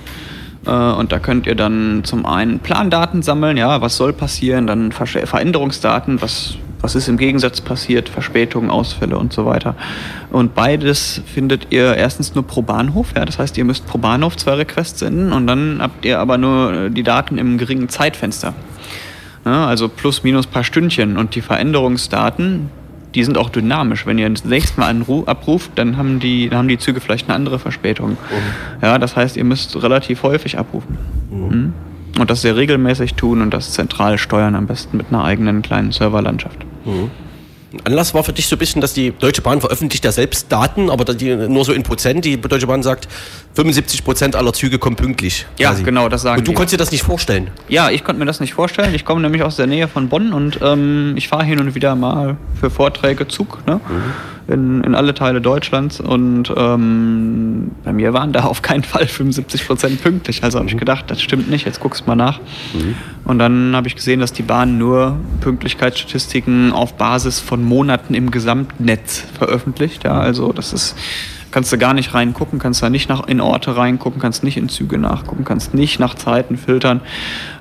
und da könnt ihr dann zum einen Plandaten sammeln, ja, was soll passieren, dann Veränderungsdaten, was was ist im Gegensatz passiert, Verspätungen, Ausfälle und so weiter. Und beides findet ihr erstens nur pro Bahnhof, ja, das heißt, ihr müsst pro Bahnhof zwei Requests senden und dann habt ihr aber nur die Daten im geringen Zeitfenster. Ja, also plus minus paar Stündchen und die Veränderungsdaten, die sind auch dynamisch. Wenn ihr das nächste Mal abruft, dann haben die, dann haben die Züge vielleicht eine andere Verspätung. Mhm. Ja, das heißt, ihr müsst relativ häufig abrufen. Mhm. Hm? Und das sehr regelmäßig tun und das zentral steuern, am besten mit einer eigenen kleinen Serverlandschaft. Mhm. Anlass war für dich so ein bisschen, dass die Deutsche Bahn veröffentlicht ja selbst Daten, aber die nur so in Prozent. Die Deutsche Bahn sagt, 75 Prozent aller Züge kommen pünktlich. Ja, quasi. genau, das sagen Und du die. konntest dir das nicht vorstellen? Ja, ich konnte mir das nicht vorstellen. Ich komme nämlich aus der Nähe von Bonn und ähm, ich fahre hin und wieder mal für Vorträge Zug. Ne? Mhm in, in alle Teile Deutschlands und ähm, bei mir waren da auf keinen Fall 75 Prozent pünktlich. Also habe ich mhm. gedacht, das stimmt nicht, jetzt guckst du mal nach. Mhm. Und dann habe ich gesehen, dass die Bahn nur Pünktlichkeitsstatistiken auf Basis von Monaten im Gesamtnetz veröffentlicht. Ja, also das ist kannst du gar nicht reingucken, kannst da nicht nach, in Orte reingucken, kannst nicht in Züge nachgucken, kannst nicht nach Zeiten filtern.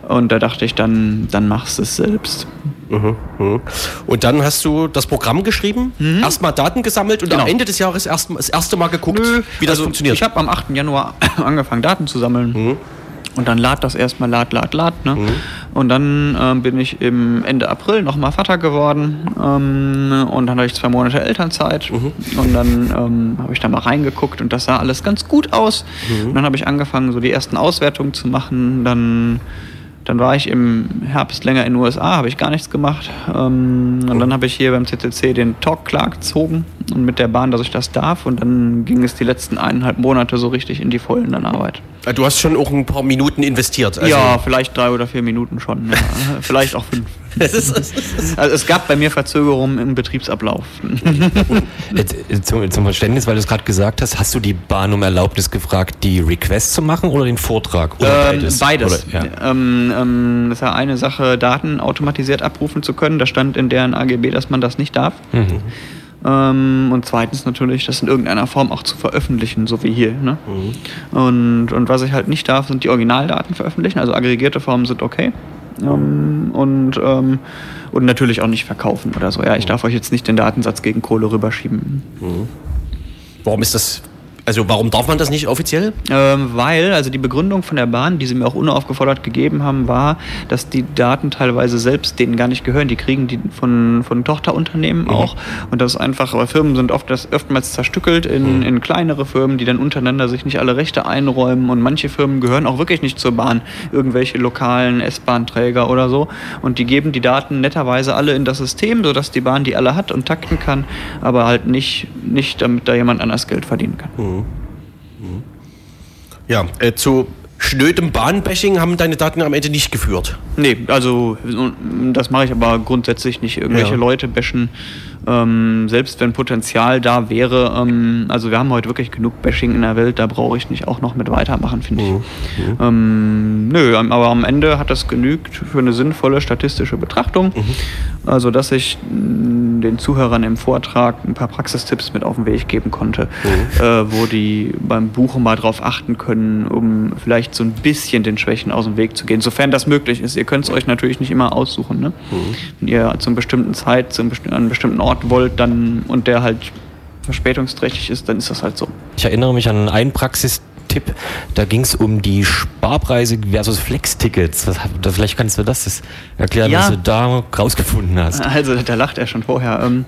Und da dachte ich, dann, dann machst du es selbst. Mhm, mhm. Und dann hast du das Programm geschrieben, mhm. erstmal Daten gesammelt und genau. am Ende des Jahres erst, das erste Mal geguckt, Nö, wie das also funktioniert. Ich habe am 8. Januar angefangen, Daten zu sammeln. Und dann lad das erstmal, lad, lad, lad. Ne? Mhm. Und dann ähm, bin ich im Ende April nochmal Vater geworden. Ähm, und dann hatte ich zwei Monate Elternzeit. Mhm. Und dann ähm, habe ich da mal reingeguckt und das sah alles ganz gut aus. Mhm. Und dann habe ich angefangen, so die ersten Auswertungen zu machen. Dann dann war ich im Herbst länger in den USA, habe ich gar nichts gemacht. Ähm, und dann habe ich hier beim CCC den Talk klar gezogen und mit der Bahn, dass ich das darf. Und dann ging es die letzten eineinhalb Monate so richtig in die Vollen an Arbeit. Du hast schon auch ein paar Minuten investiert. Also ja, vielleicht drei oder vier Minuten schon. Ja. vielleicht auch fünf. also es gab bei mir Verzögerungen im Betriebsablauf. zum, zum, Verständnis, weil du es gerade gesagt hast, hast du die Bahn um Erlaubnis gefragt, die Request zu machen oder den Vortrag? Oder ähm, beides. beides. Oder, ja. ähm, ähm, das ist ja eine Sache, Daten automatisiert abrufen zu können. Da stand in deren AGB, dass man das nicht darf. Mhm. Ähm, und zweitens natürlich, das in irgendeiner Form auch zu veröffentlichen, so wie hier. Ne? Mhm. Und, und was ich halt nicht darf, sind die Originaldaten veröffentlichen. Also aggregierte Formen sind okay. Ähm, und, ähm, und natürlich auch nicht verkaufen oder so. Ja, ich darf euch jetzt nicht den Datensatz gegen Kohle rüberschieben. Mhm. Warum ist das also warum darf man das nicht offiziell? Ähm, weil, also die Begründung von der Bahn, die sie mir auch unaufgefordert gegeben haben, war, dass die Daten teilweise selbst denen gar nicht gehören. Die kriegen die von, von Tochterunternehmen mhm. auch. Und das ist einfach, weil Firmen sind oft das oftmals zerstückelt in, mhm. in kleinere Firmen, die dann untereinander sich nicht alle Rechte einräumen. Und manche Firmen gehören auch wirklich nicht zur Bahn. Irgendwelche lokalen S-Bahn-Träger oder so. Und die geben die Daten netterweise alle in das System, sodass die Bahn die alle hat und takten kann, aber halt nicht, nicht damit da jemand anders Geld verdienen kann. Mhm. Ja, äh, zu schnödem Bahnbashing haben deine Daten am Ende nicht geführt. Nee, also das mache ich aber grundsätzlich nicht. Irgendwelche ja. Leute bashen ähm, selbst wenn Potenzial da wäre, ähm, also wir haben heute wirklich genug Bashing in der Welt, da brauche ich nicht auch noch mit weitermachen, finde ich. Mhm. Ähm, nö, aber am Ende hat das genügt für eine sinnvolle statistische Betrachtung. Mhm. Also, dass ich mm, den Zuhörern im Vortrag ein paar Praxistipps mit auf den Weg geben konnte, mhm. äh, wo die beim Buchen mal drauf achten können, um vielleicht so ein bisschen den Schwächen aus dem Weg zu gehen, sofern das möglich ist. Ihr könnt es euch natürlich nicht immer aussuchen. Ne? Mhm. Wenn ihr zu einer bestimmten Zeit, zu einem bestimmten Ort Ort wollt dann und der halt verspätungsträchtig ist, dann ist das halt so. Ich erinnere mich an einen Praxistipp, da ging es um die Sparpreise versus Flex-Tickets. Vielleicht kannst du das erklären, ja. was du da rausgefunden hast. Also, da lacht er schon vorher. Ähm,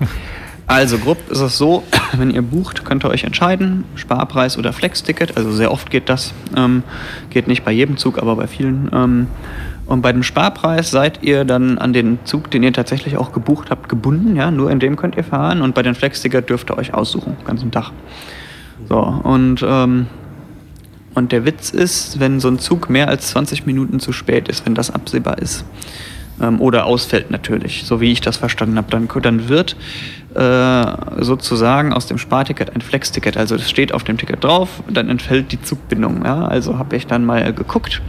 also, grob ist es so, wenn ihr bucht, könnt ihr euch entscheiden, Sparpreis oder Flex-Ticket. Also sehr oft geht das. Ähm, geht nicht bei jedem Zug, aber bei vielen. Ähm, und bei dem Sparpreis seid ihr dann an den Zug, den ihr tatsächlich auch gebucht habt, gebunden. Ja? Nur in dem könnt ihr fahren. Und bei den Flex-Ticket dürft ihr euch aussuchen, ganzen Tag. So, und, ähm, und der Witz ist, wenn so ein Zug mehr als 20 Minuten zu spät ist, wenn das absehbar ist, ähm, oder ausfällt natürlich, so wie ich das verstanden habe, dann, dann wird äh, sozusagen aus dem Sparticket ein Flex-Ticket. Also das steht auf dem Ticket drauf, dann entfällt die Zugbindung. Ja? Also habe ich dann mal geguckt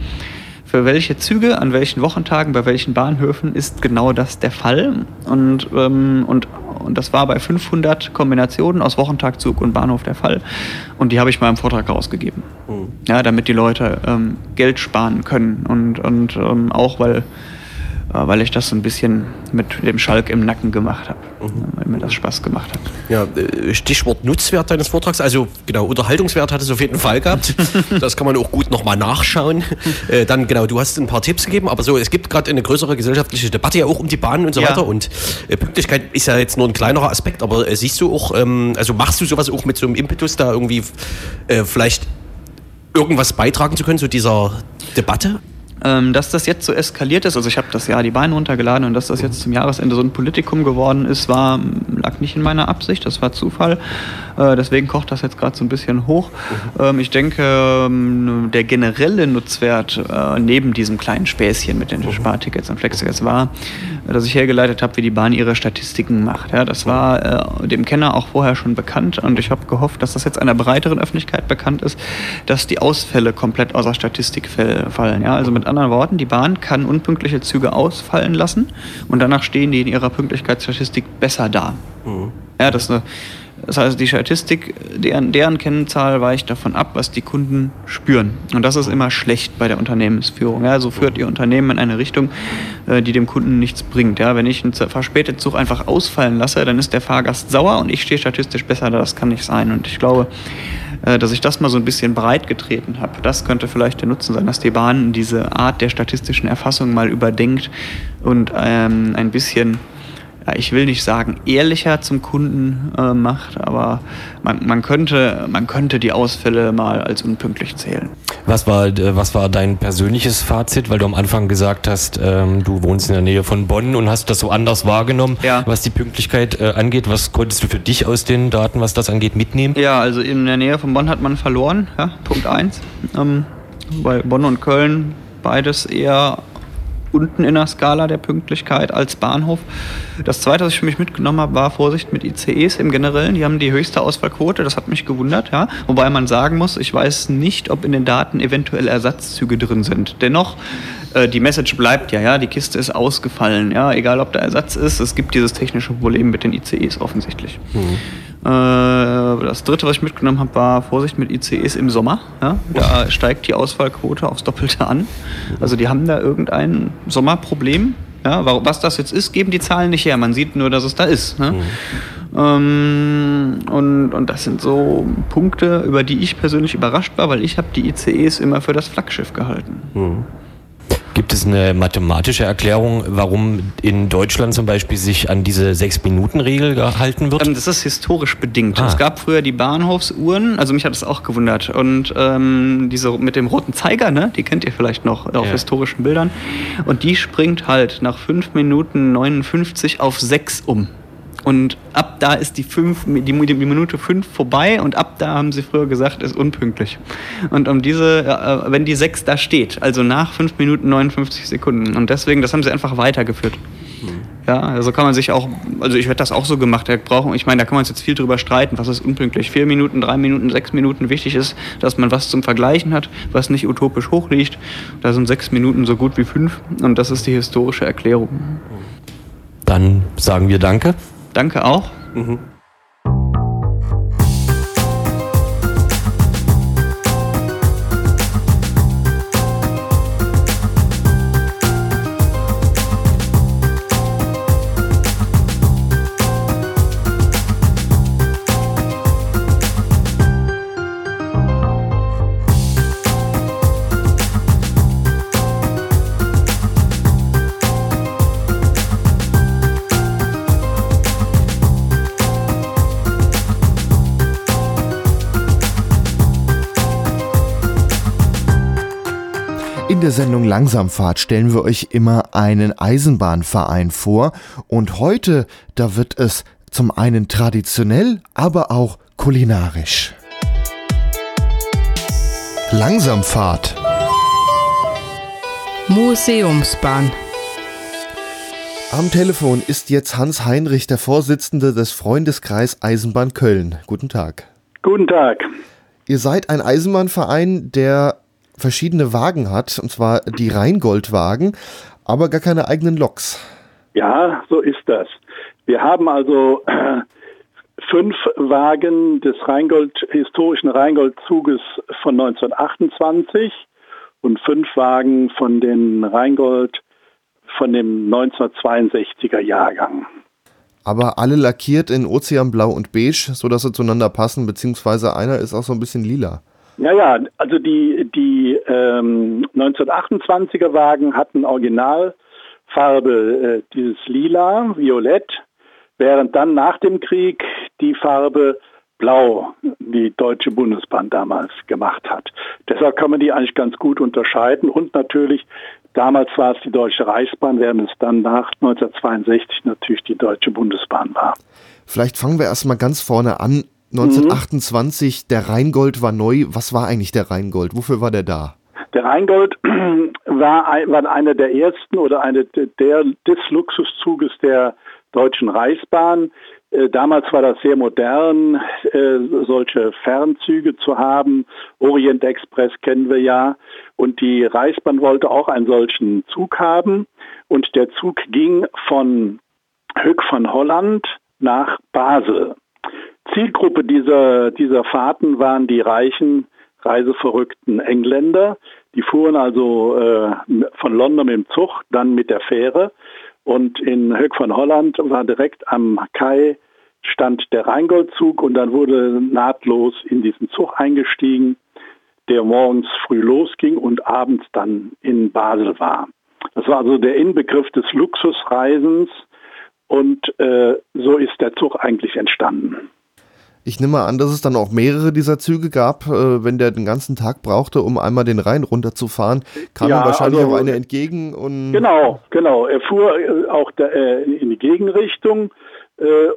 für welche Züge, an welchen Wochentagen, bei welchen Bahnhöfen ist genau das der Fall. Und, ähm, und, und das war bei 500 Kombinationen aus Wochentag, Zug und Bahnhof der Fall. Und die habe ich mal im Vortrag rausgegeben. Mhm. Ja, damit die Leute ähm, Geld sparen können. Und, und ähm, auch, weil weil ich das so ein bisschen mit dem Schalk im Nacken gemacht habe, mhm. weil mir das Spaß gemacht hat. Ja, äh, Stichwort Nutzwert deines Vortrags, also genau, Unterhaltungswert hat es auf jeden Fall gehabt. das kann man auch gut nochmal nachschauen. Äh, dann genau, du hast ein paar Tipps gegeben, aber so, es gibt gerade eine größere gesellschaftliche Debatte ja auch um die Bahnen und so ja. weiter und Pünktlichkeit ist ja jetzt nur ein kleinerer Aspekt, aber siehst du auch, ähm, also machst du sowas auch mit so einem Impetus da irgendwie vielleicht irgendwas beitragen zu können zu dieser Debatte? Ähm, dass das jetzt so eskaliert ist, also ich habe das Jahr die Beine runtergeladen und dass das jetzt zum Jahresende so ein Politikum geworden ist, war, lag nicht in meiner Absicht, das war Zufall. Äh, deswegen kocht das jetzt gerade so ein bisschen hoch. Ähm, ich denke, ähm, der generelle Nutzwert äh, neben diesem kleinen Späßchen mit den. Spartickets und Flextickets war, dass ich hergeleitet habe, wie die Bahn ihre Statistiken macht. Ja, das war äh, dem Kenner auch vorher schon bekannt und ich habe gehofft, dass das jetzt einer breiteren Öffentlichkeit bekannt ist, dass die Ausfälle komplett außer Statistik fallen. Ja, also mit anderen Worten, die Bahn kann unpünktliche Züge ausfallen lassen und danach stehen die in ihrer Pünktlichkeitsstatistik besser da. Mhm. Ja, das eine das heißt, die Statistik, deren, deren Kennzahl weicht davon ab, was die Kunden spüren. Und das ist immer schlecht bei der Unternehmensführung. Ja, so führt ihr Unternehmen in eine Richtung, äh, die dem Kunden nichts bringt. Ja, wenn ich einen verspäteten Zug einfach ausfallen lasse, dann ist der Fahrgast sauer und ich stehe statistisch besser da. Das kann nicht sein. Und ich glaube, dass ich das mal so ein bisschen breit getreten habe. Das könnte vielleicht der Nutzen sein, dass die Bahn diese Art der statistischen Erfassung mal überdenkt und ähm, ein bisschen ja, ich will nicht sagen ehrlicher zum Kunden äh, macht, aber man, man, könnte, man könnte die Ausfälle mal als unpünktlich zählen. Was war, äh, was war dein persönliches Fazit, weil du am Anfang gesagt hast, ähm, du wohnst in der Nähe von Bonn und hast das so anders wahrgenommen, ja. was die Pünktlichkeit äh, angeht. Was konntest du für dich aus den Daten, was das angeht, mitnehmen? Ja, also in der Nähe von Bonn hat man verloren, ja, Punkt 1. Ähm, bei Bonn und Köln beides eher unten in der Skala der Pünktlichkeit als Bahnhof. Das zweite, was ich für mich mitgenommen habe, war Vorsicht mit ICEs im Generellen. Die haben die höchste Ausfallquote, das hat mich gewundert, ja. Wobei man sagen muss, ich weiß nicht, ob in den Daten eventuell Ersatzzüge drin sind. Dennoch, äh, die Message bleibt ja, ja, die Kiste ist ausgefallen, ja, egal ob da Ersatz ist, es gibt dieses technische Problem mit den ICEs offensichtlich. Mhm. Äh, das dritte, was ich mitgenommen habe, war Vorsicht mit ICEs im Sommer. Ja? Da steigt die Ausfallquote aufs Doppelte an. Also die haben da irgendein Sommerproblem. Ja? Was das jetzt ist, geben die Zahlen nicht her. Man sieht nur, dass es da ist. Ne? Mhm. Ähm, und, und das sind so Punkte, über die ich persönlich überrascht war, weil ich habe die ICEs immer für das Flaggschiff gehalten. Mhm. Gibt es eine mathematische Erklärung, warum in Deutschland zum Beispiel sich an diese Sechs-Minuten-Regel gehalten wird? Ähm, das ist historisch bedingt. Ah. Es gab früher die Bahnhofsuhren, also mich hat das auch gewundert. Und ähm, diese mit dem roten Zeiger, ne, die kennt ihr vielleicht noch auf ja. historischen Bildern. Und die springt halt nach 5 Minuten 59 auf 6 um. Und ab da ist die, fünf, die, die Minute 5 vorbei und ab da haben sie früher gesagt, ist unpünktlich. Und um diese, äh, wenn die 6 da steht, also nach 5 Minuten 59 Sekunden. Und deswegen, das haben sie einfach weitergeführt. Ja, also kann man sich auch, also ich hätte das auch so gemacht. ich meine, da kann man jetzt viel drüber streiten, was ist unpünktlich. Vier Minuten, drei Minuten, sechs Minuten. Wichtig ist, dass man was zum Vergleichen hat, was nicht utopisch hoch liegt. Da sind sechs Minuten so gut wie fünf. Und das ist die historische Erklärung. Dann sagen wir Danke. Danke auch. Mhm. Sendung Langsamfahrt stellen wir euch immer einen Eisenbahnverein vor und heute, da wird es zum einen traditionell, aber auch kulinarisch. Langsamfahrt. Museumsbahn. Am Telefon ist jetzt Hans Heinrich, der Vorsitzende des Freundeskreis Eisenbahn Köln. Guten Tag. Guten Tag. Ihr seid ein Eisenbahnverein, der verschiedene Wagen hat, und zwar die Rheingoldwagen, aber gar keine eigenen Loks. Ja, so ist das. Wir haben also äh, fünf Wagen des Rheingold, historischen Rheingoldzuges von 1928 und fünf Wagen von den Rheingold von dem 1962er Jahrgang. Aber alle lackiert in Ozeanblau und Beige, sodass sie zueinander passen, beziehungsweise einer ist auch so ein bisschen lila. Ja, ja, also die, die ähm, 1928er Wagen hatten Originalfarbe äh, dieses Lila, Violett, während dann nach dem Krieg die Farbe Blau die Deutsche Bundesbahn damals gemacht hat. Deshalb kann man die eigentlich ganz gut unterscheiden und natürlich Damals war es die Deutsche Reichsbahn, während es dann nach 1962 natürlich die Deutsche Bundesbahn war. Vielleicht fangen wir erstmal ganz vorne an. 1928, mhm. der Rheingold war neu. Was war eigentlich der Rheingold? Wofür war der da? Der Rheingold war, war einer der ersten oder eine der, des Luxuszuges der Deutschen Reichsbahn. Äh, damals war das sehr modern, äh, solche Fernzüge zu haben. Orient Express kennen wir ja. Und die Reichsbahn wollte auch einen solchen Zug haben. Und der Zug ging von Höck von Holland nach Basel. Zielgruppe dieser, dieser Fahrten waren die reichen, reiseverrückten Engländer. Die fuhren also äh, von London mit dem Zug, dann mit der Fähre. Und in Höck von Holland war direkt am Kai stand der Rheingoldzug und dann wurde nahtlos in diesen Zug eingestiegen, der morgens früh losging und abends dann in Basel war. Das war also der Inbegriff des Luxusreisens und äh, so ist der Zug eigentlich entstanden. Ich nehme an, dass es dann auch mehrere dieser Züge gab. Äh, wenn der den ganzen Tag brauchte, um einmal den Rhein runterzufahren, kam ja, ihm wahrscheinlich also, auch eine entgegen. Und genau, genau. Er fuhr äh, auch äh, in die Gegenrichtung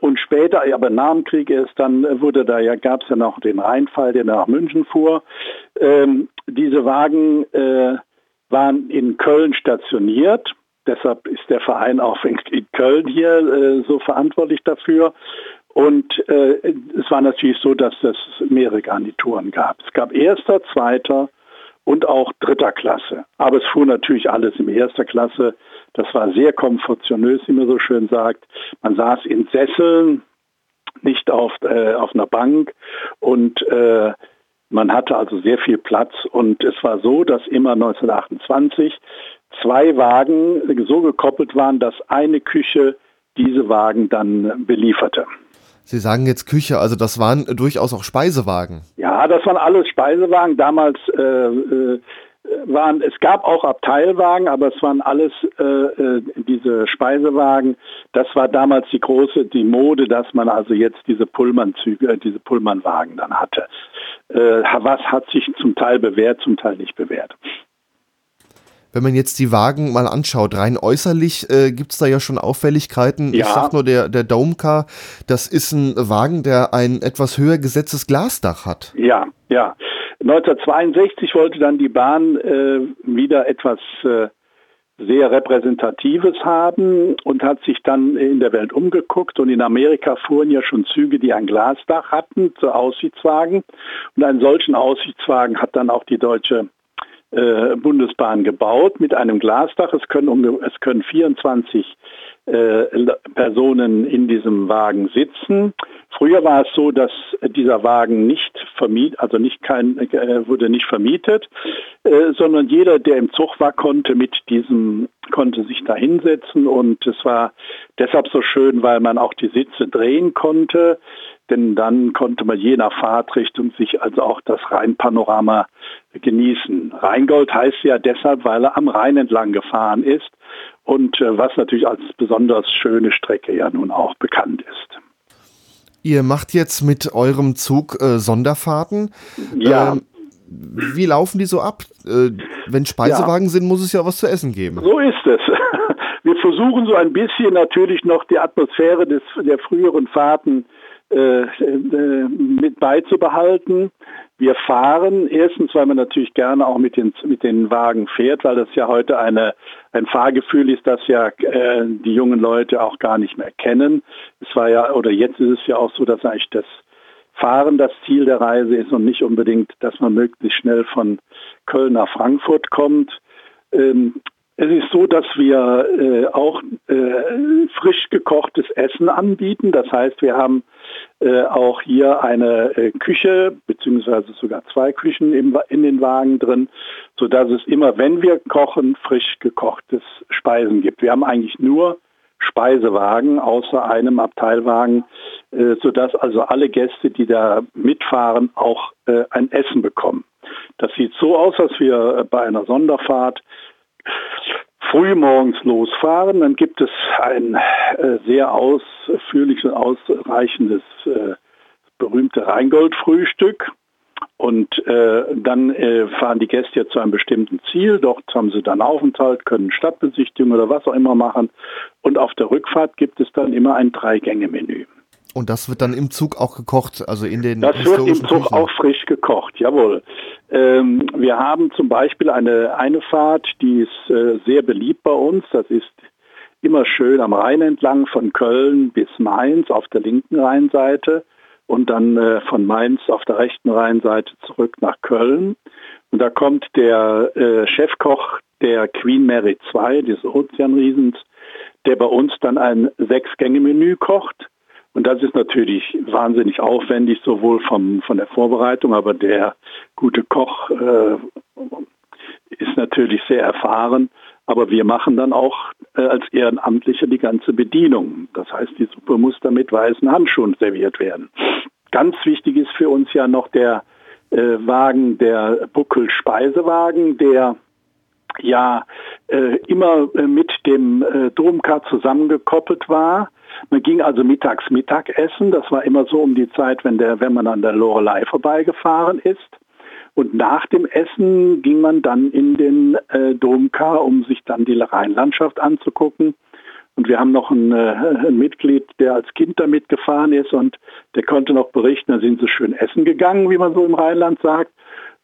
und später, aber nach dem Krieg erst dann wurde da ja, gab es ja noch den Rheinfall, der nach München fuhr. Ähm, diese Wagen äh, waren in Köln stationiert. Deshalb ist der Verein auch in, Köln hier äh, so verantwortlich dafür. Und äh, es war natürlich so, dass es mehrere Garnituren gab. Es gab erster, zweiter und auch dritter Klasse. Aber es fuhr natürlich alles in erster Klasse. Das war sehr komfortionös, wie man so schön sagt. Man saß in Sesseln, nicht auf, äh, auf einer Bank und äh, man hatte also sehr viel Platz und es war so, dass immer 1928 zwei Wagen so gekoppelt waren, dass eine Küche diese Wagen dann belieferte. Sie sagen jetzt Küche, also das waren durchaus auch Speisewagen. Ja, das waren alles Speisewagen. Damals äh, äh, waren, es gab auch Abteilwagen, aber es waren alles äh, äh, diese Speisewagen. Das war damals die große, die Mode, dass man also jetzt diese Pullmanzüge, äh, diese Pullmanwagen dann hatte. Äh, was hat sich zum Teil bewährt, zum Teil nicht bewährt wenn man jetzt die Wagen mal anschaut, rein äußerlich äh, gibt es da ja schon Auffälligkeiten. Ja. Ich sag nur, der, der Domecar, das ist ein Wagen, der ein etwas höher gesetztes Glasdach hat. Ja, ja. 1962 wollte dann die Bahn äh, wieder etwas äh, sehr Repräsentatives haben und hat sich dann in der Welt umgeguckt. Und in Amerika fuhren ja schon Züge, die ein Glasdach hatten, zu Aussichtswagen. Und einen solchen Aussichtswagen hat dann auch die deutsche äh, Bundesbahn gebaut mit einem Glasdach. Es können, es können 24 äh, Personen in diesem Wagen sitzen. Früher war es so, dass dieser Wagen nicht vermietet, also nicht kein, äh, wurde nicht vermietet, äh, sondern jeder, der im Zug war, konnte mit diesem, konnte sich da hinsetzen und es war deshalb so schön, weil man auch die Sitze drehen konnte denn dann konnte man je nach Fahrtrichtung sich also auch das Rheinpanorama genießen. Rheingold heißt ja deshalb, weil er am Rhein entlang gefahren ist und äh, was natürlich als besonders schöne Strecke ja nun auch bekannt ist. Ihr macht jetzt mit eurem Zug äh, Sonderfahrten. Ja. Ähm, wie laufen die so ab? Äh, wenn Speisewagen ja. sind, muss es ja was zu essen geben. So ist es. Wir versuchen so ein bisschen natürlich noch die Atmosphäre des, der früheren Fahrten äh, äh, mit beizubehalten. Wir fahren erstens, weil man natürlich gerne auch mit den, mit den Wagen fährt, weil das ja heute eine, ein Fahrgefühl ist, das ja äh, die jungen Leute auch gar nicht mehr kennen. Es war ja, oder jetzt ist es ja auch so, dass eigentlich das Fahren das Ziel der Reise ist und nicht unbedingt, dass man möglichst schnell von Köln nach Frankfurt kommt. Ähm, es ist so, dass wir äh, auch äh, frisch gekochtes Essen anbieten. Das heißt, wir haben äh, auch hier eine äh, Küche, beziehungsweise sogar zwei Küchen im, in den Wagen drin, sodass es immer, wenn wir kochen, frisch gekochtes Speisen gibt. Wir haben eigentlich nur Speisewagen außer einem Abteilwagen, äh, sodass also alle Gäste, die da mitfahren, auch äh, ein Essen bekommen. Das sieht so aus, als wir bei einer Sonderfahrt früh morgens losfahren, dann gibt es ein äh, sehr ausführliches und ausreichendes äh, berühmte Rheingold-Frühstück. Und äh, dann äh, fahren die Gäste ja zu einem bestimmten Ziel. Dort haben sie dann Aufenthalt, können Stadtbesichtigung oder was auch immer machen. Und auf der Rückfahrt gibt es dann immer ein Drei-Gänge-Menü. Und das wird dann im Zug auch gekocht, also in den Das wird im Zug Küchen. auch frisch gekocht, jawohl. Ähm, wir haben zum Beispiel eine, eine Fahrt, die ist äh, sehr beliebt bei uns. Das ist immer schön am Rhein entlang von Köln bis Mainz auf der linken Rheinseite und dann äh, von Mainz auf der rechten Rheinseite zurück nach Köln. Und da kommt der äh, Chefkoch der Queen Mary II, des Ozeanriesens, der bei uns dann ein Sechs-Gänge-Menü kocht und das ist natürlich wahnsinnig aufwendig, sowohl vom, von der Vorbereitung, aber der gute Koch äh, ist natürlich sehr erfahren. Aber wir machen dann auch äh, als Ehrenamtliche die ganze Bedienung. Das heißt, die Suppe muss da mit weißen Handschuhen serviert werden. Ganz wichtig ist für uns ja noch der äh, Wagen, der Buckel-Speisewagen, der ja äh, immer äh, mit dem äh, Domkar zusammengekoppelt war. Man ging also mittags Mittagessen. Das war immer so um die Zeit, wenn der, wenn man an der Lorelei vorbeigefahren ist. Und nach dem Essen ging man dann in den äh, Domkar, um sich dann die Rheinlandschaft anzugucken. Und wir haben noch ein, äh, ein, Mitglied, der als Kind da mitgefahren ist und der konnte noch berichten, da sind sie schön essen gegangen, wie man so im Rheinland sagt.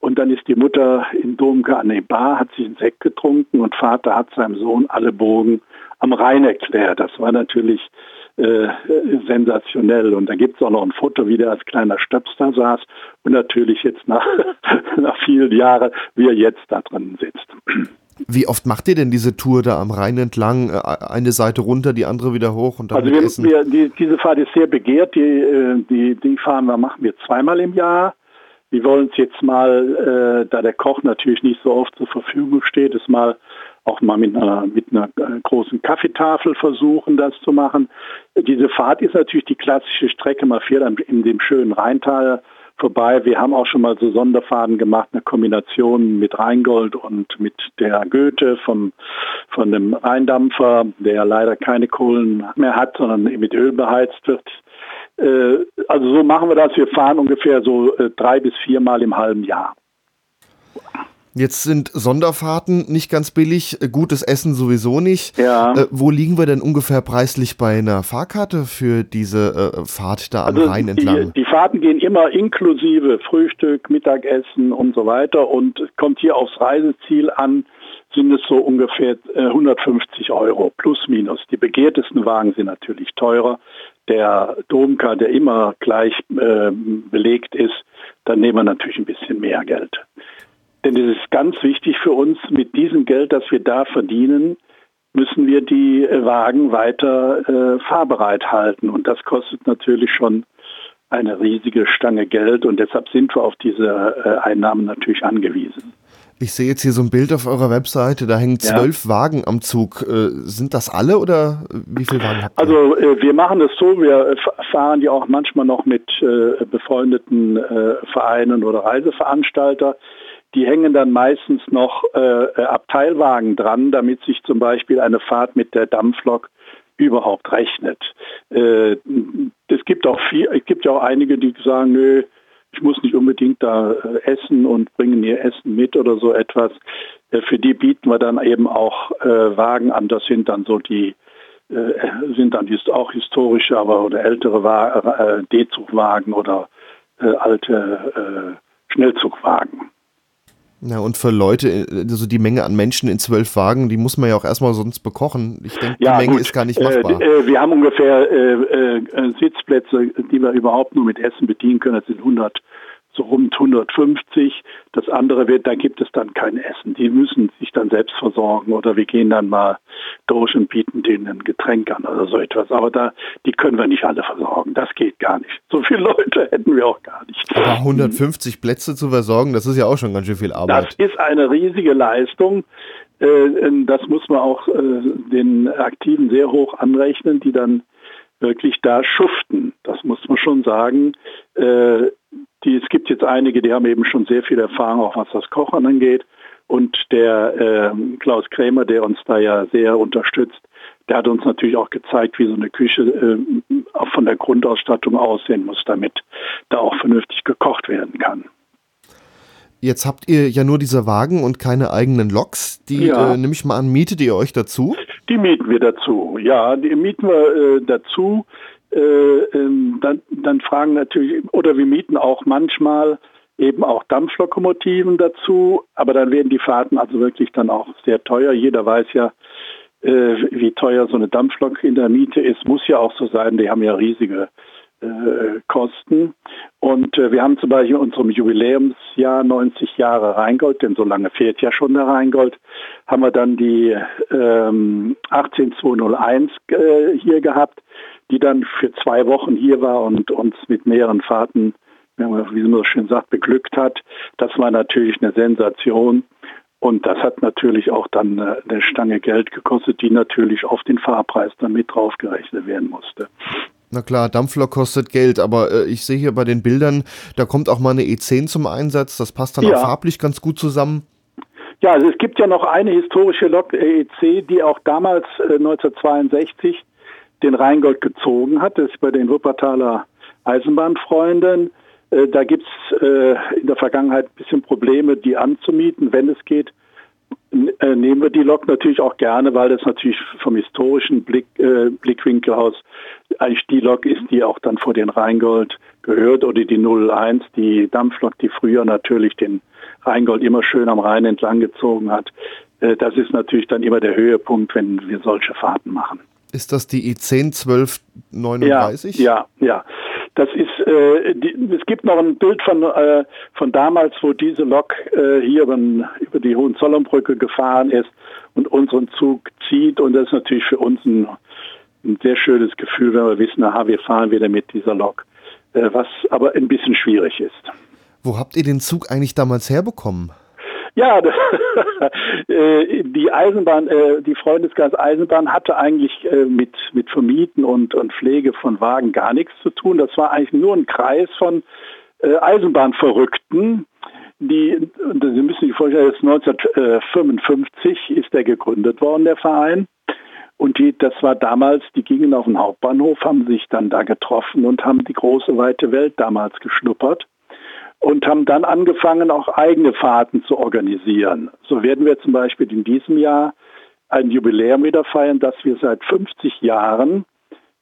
Und dann ist die Mutter in Domka an die Bar, hat sich einen Sekt getrunken und Vater hat seinem Sohn alle Bogen am Rhein erklärt. Das war natürlich äh, sensationell. Und da gibt es auch noch ein Foto, wie der als kleiner Stöpster saß und natürlich jetzt nach, nach vielen Jahren, wie er jetzt da drin sitzt. Wie oft macht ihr denn diese Tour da am Rhein entlang? Äh, eine Seite runter, die andere wieder hoch und dann Also wir, wir, die, diese Fahrt ist sehr begehrt. Die, äh, die, die fahren wir, machen wir zweimal im Jahr. Wir wollen es jetzt mal, äh, da der Koch natürlich nicht so oft zur Verfügung steht, es mal auch mal mit einer, mit einer äh, großen Kaffeetafel versuchen, das zu machen. Diese Fahrt ist natürlich die klassische Strecke. Man fährt in dem schönen Rheintal vorbei. Wir haben auch schon mal so Sonderfahrten gemacht, eine Kombination mit Rheingold und mit der Goethe vom, von dem Rheindampfer, der leider keine Kohlen mehr hat, sondern mit Öl beheizt wird. Äh, also so machen wir das. Wir fahren ungefähr so äh, drei bis viermal im halben Jahr. Jetzt sind Sonderfahrten nicht ganz billig, äh, gutes Essen sowieso nicht. Ja. Äh, wo liegen wir denn ungefähr preislich bei einer Fahrkarte für diese äh, Fahrt da am also Rhein entlang? Die, die, Fahrten gehen immer inklusive Frühstück, Mittagessen und so weiter und kommt hier aufs Reiseziel an, sind es so ungefähr 150 Euro plus minus. Die begehrtesten Wagen sind natürlich teurer der Domkar, der immer gleich äh, belegt ist, dann nehmen wir natürlich ein bisschen mehr Geld. Denn es ist ganz wichtig für uns, mit diesem Geld, das wir da verdienen, müssen wir die Wagen weiter äh, fahrbereit halten. Und das kostet natürlich schon eine riesige Stange Geld und deshalb sind wir auf diese äh, Einnahmen natürlich angewiesen. Ich sehe jetzt hier so ein Bild auf eurer Webseite, da hängen zwölf ja. Wagen am Zug. Äh, sind das alle oder wie viele Wagen habt ihr? Also äh, wir machen es so, wir fahren ja auch manchmal noch mit äh, befreundeten Vereinen oder Reiseveranstalter. Die hängen dann meistens noch Abteilwagen dran, damit sich zum Beispiel eine Fahrt mit der Dampflok überhaupt rechnet. es gibt auch viel, es gibt ja auch einige, die sagen, nö, ich muss nicht unbedingt da äh, essen und bringen ihr Essen mit oder so etwas. Äh, für die bieten wir dann eben auch äh, Wagen an. Das sind dann so die, sind dann auch historische, aber oder ältere D-Zugwagen oder alte Schnellzugwagen. Ja, und für Leute, also die Menge an Menschen in zwölf Wagen, die muss man ja auch erstmal sonst bekochen. Ich denke, ja, die Menge gut. ist gar nicht machbar. Äh, äh, wir haben ungefähr äh, äh, Sitzplätze, die wir überhaupt nur mit Essen bedienen können. Das sind 100 so rund 150. Das andere wird, da gibt es dann kein Essen. Die müssen sich dann selbst versorgen oder wir gehen dann mal durch und bieten denen ein Getränk an oder so etwas. Aber da, die können wir nicht alle versorgen. Das geht gar nicht. So viele Leute hätten wir auch gar nicht. Aber 150 Plätze zu versorgen, das ist ja auch schon ganz schön viel Arbeit. Das ist eine riesige Leistung. Äh, das muss man auch äh, den Aktiven sehr hoch anrechnen, die dann wirklich da schuften. Das muss man schon sagen. Äh, die, es gibt jetzt einige, die haben eben schon sehr viel Erfahrung, auch was das Kochen angeht. Und der äh, Klaus Krämer, der uns da ja sehr unterstützt, der hat uns natürlich auch gezeigt, wie so eine Küche äh, auch von der Grundausstattung aussehen muss, damit da auch vernünftig gekocht werden kann. Jetzt habt ihr ja nur diese Wagen und keine eigenen Loks. Die ja. äh, nehme ich mal an, mietet ihr euch dazu? Die mieten wir dazu, ja, die mieten wir äh, dazu. Äh, ähm, dann, dann fragen natürlich, oder wir mieten auch manchmal eben auch Dampflokomotiven dazu, aber dann werden die Fahrten also wirklich dann auch sehr teuer. Jeder weiß ja, äh, wie teuer so eine Dampflok in der Miete ist. Muss ja auch so sein, die haben ja riesige äh, Kosten. Und äh, wir haben zum Beispiel in unserem Jubiläumsjahr 90 Jahre Rheingold, denn so lange fehlt ja schon der Rheingold, haben wir dann die ähm, 18201 äh, hier gehabt die dann für zwei Wochen hier war und uns mit mehreren Fahrten, wie man so schön sagt, beglückt hat. Das war natürlich eine Sensation. Und das hat natürlich auch dann eine Stange Geld gekostet, die natürlich auf den Fahrpreis dann mit draufgerechnet werden musste. Na klar, Dampflok kostet Geld, aber äh, ich sehe hier bei den Bildern, da kommt auch mal eine E10 zum Einsatz. Das passt dann ja. auch farblich ganz gut zusammen. Ja, also es gibt ja noch eine historische Lok EEC, die auch damals äh, 1962 den Rheingold gezogen hat. Das ist bei den Wuppertaler Eisenbahnfreunden. Äh, da gibt's äh, in der Vergangenheit ein bisschen Probleme, die anzumieten, wenn es geht. Äh, nehmen wir die Lok natürlich auch gerne, weil das natürlich vom historischen Blick, Blickwinkel aus eigentlich die Lok ist, die auch dann vor den Rheingold gehört oder die 01, die Dampflok, die früher natürlich den Rheingold immer schön am Rhein entlang gezogen hat. Das ist natürlich dann immer der Höhepunkt, wenn wir solche Fahrten machen. Ist das die E10 1239? Ja, ja, ja. Das ist, äh, die, es gibt noch ein Bild von, äh, von damals, wo diese Lok äh, hier über, über die Hohenzollernbrücke gefahren ist und unseren Zug zieht. Und das ist natürlich für uns ein, ein sehr schönes Gefühl, wenn wir wissen, aha, wir fahren wieder mit dieser Lok, äh, was aber ein bisschen schwierig ist. Wo habt ihr den Zug eigentlich damals herbekommen? Ja, äh, die Eisenbahn, äh, die Freundeskreis Eisenbahn hatte eigentlich äh, mit, mit Vermieten und, und Pflege von Wagen gar nichts zu tun. Das war eigentlich nur ein Kreis von Eisenbahnverrückten, die, Sie müssen sich vorstellen, 1955 ist der gegründet worden, der Verein. Und die, das war damals, die gingen auf den Hauptbahnhof, haben sich dann da getroffen und haben die große weite Welt damals geschnuppert und haben dann angefangen, auch eigene Fahrten zu organisieren. So werden wir zum Beispiel in diesem Jahr ein Jubiläum wieder feiern, dass wir seit 50 Jahren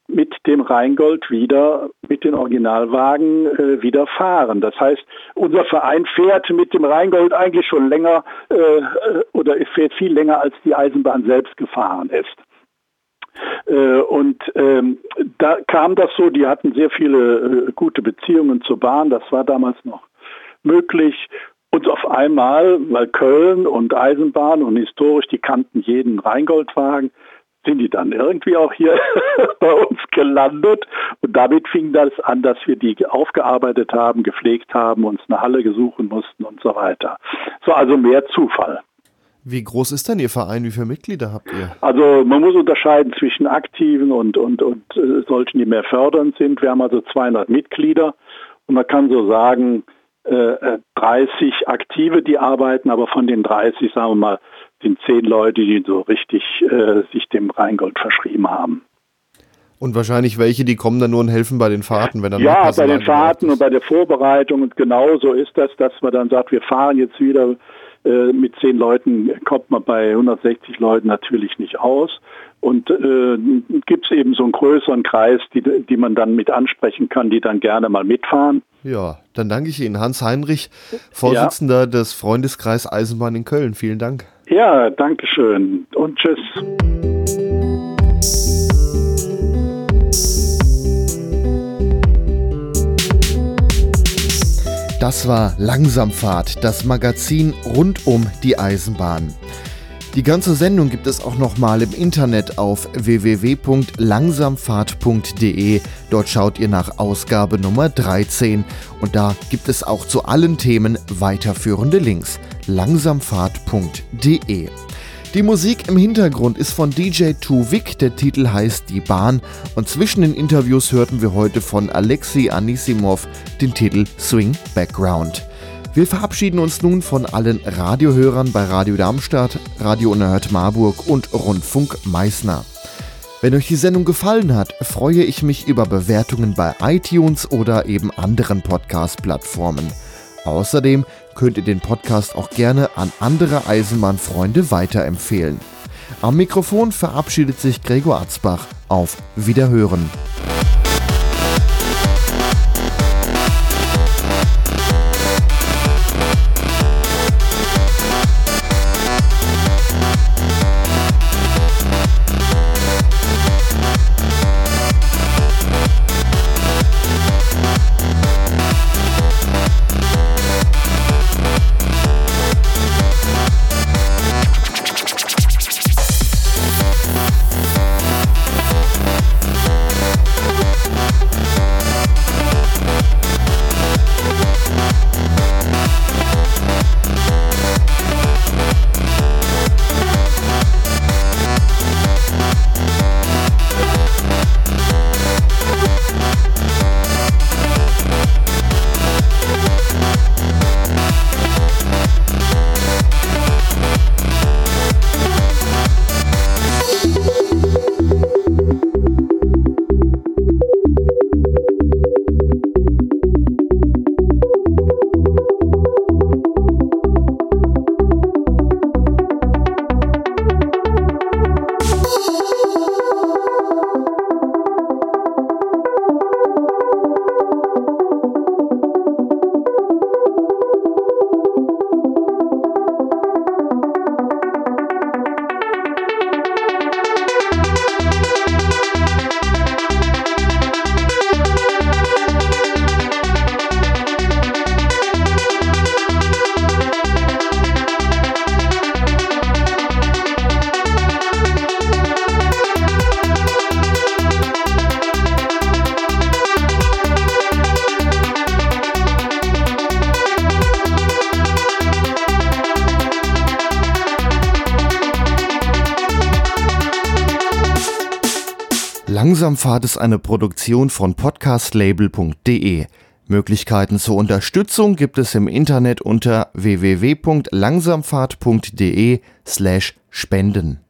mit dem Rheingold wieder, mit den Originalwagen äh, wieder fahren. Das heißt, unser Verein fährt mit dem Rheingold eigentlich schon länger äh, oder fährt viel länger, als die Eisenbahn selbst gefahren ist. Äh, und ähm, da kam das so, die hatten sehr viele äh, gute Beziehungen zur Bahn, das war damals noch möglich. Und auf einmal, weil Köln und Eisenbahn und historisch, die kannten jeden Rheingoldwagen, sind die dann irgendwie auch hier bei uns gelandet. Und damit fing das an, dass wir die aufgearbeitet haben, gepflegt haben, uns eine Halle gesuchen mussten und so weiter. So also mehr Zufall. Wie groß ist denn Ihr Verein? Wie viele Mitglieder habt ihr? Also man muss unterscheiden zwischen Aktiven und, und, und äh, solchen, die mehr fördernd sind. Wir haben also 200 Mitglieder und man kann so sagen, äh, 30 äh, Aktive, die arbeiten, aber von den 30, sagen wir mal, sind 10 Leute, die so richtig äh, sich dem Rheingold verschrieben haben. Und wahrscheinlich welche, die kommen dann nur und helfen bei den Fahrten, wenn dann Ja, bei den Fahrten und bei der Vorbereitung und genau so ist das, dass man dann sagt, wir fahren jetzt wieder äh, mit zehn Leuten kommt man bei 160 Leuten natürlich nicht aus. Und äh, gibt es eben so einen größeren Kreis, die, die man dann mit ansprechen kann, die dann gerne mal mitfahren. Ja, dann danke ich Ihnen. Hans Heinrich, Vorsitzender ja. des Freundeskreis Eisenbahn in Köln. Vielen Dank. Ja, danke schön und tschüss. Das war Langsamfahrt, das Magazin rund um die Eisenbahn. Die ganze Sendung gibt es auch nochmal im Internet auf www.langsamfahrt.de. Dort schaut ihr nach Ausgabe Nummer 13 und da gibt es auch zu allen Themen weiterführende Links. langsamfahrt.de die Musik im Hintergrund ist von DJ Tuvik, der Titel heißt Die Bahn und zwischen den Interviews hörten wir heute von Alexei Anisimov den Titel Swing Background. Wir verabschieden uns nun von allen Radiohörern bei Radio Darmstadt, Radio Unerhört Marburg und Rundfunk Meißner. Wenn euch die Sendung gefallen hat, freue ich mich über Bewertungen bei iTunes oder eben anderen Podcast-Plattformen. Außerdem könnt ihr den Podcast auch gerne an andere Eisenbahnfreunde weiterempfehlen. Am Mikrofon verabschiedet sich Gregor Atzbach. Auf Wiederhören. Langsamfahrt ist eine Produktion von podcastlabel.de. Möglichkeiten zur Unterstützung gibt es im Internet unter www.langsamfahrt.de slash spenden.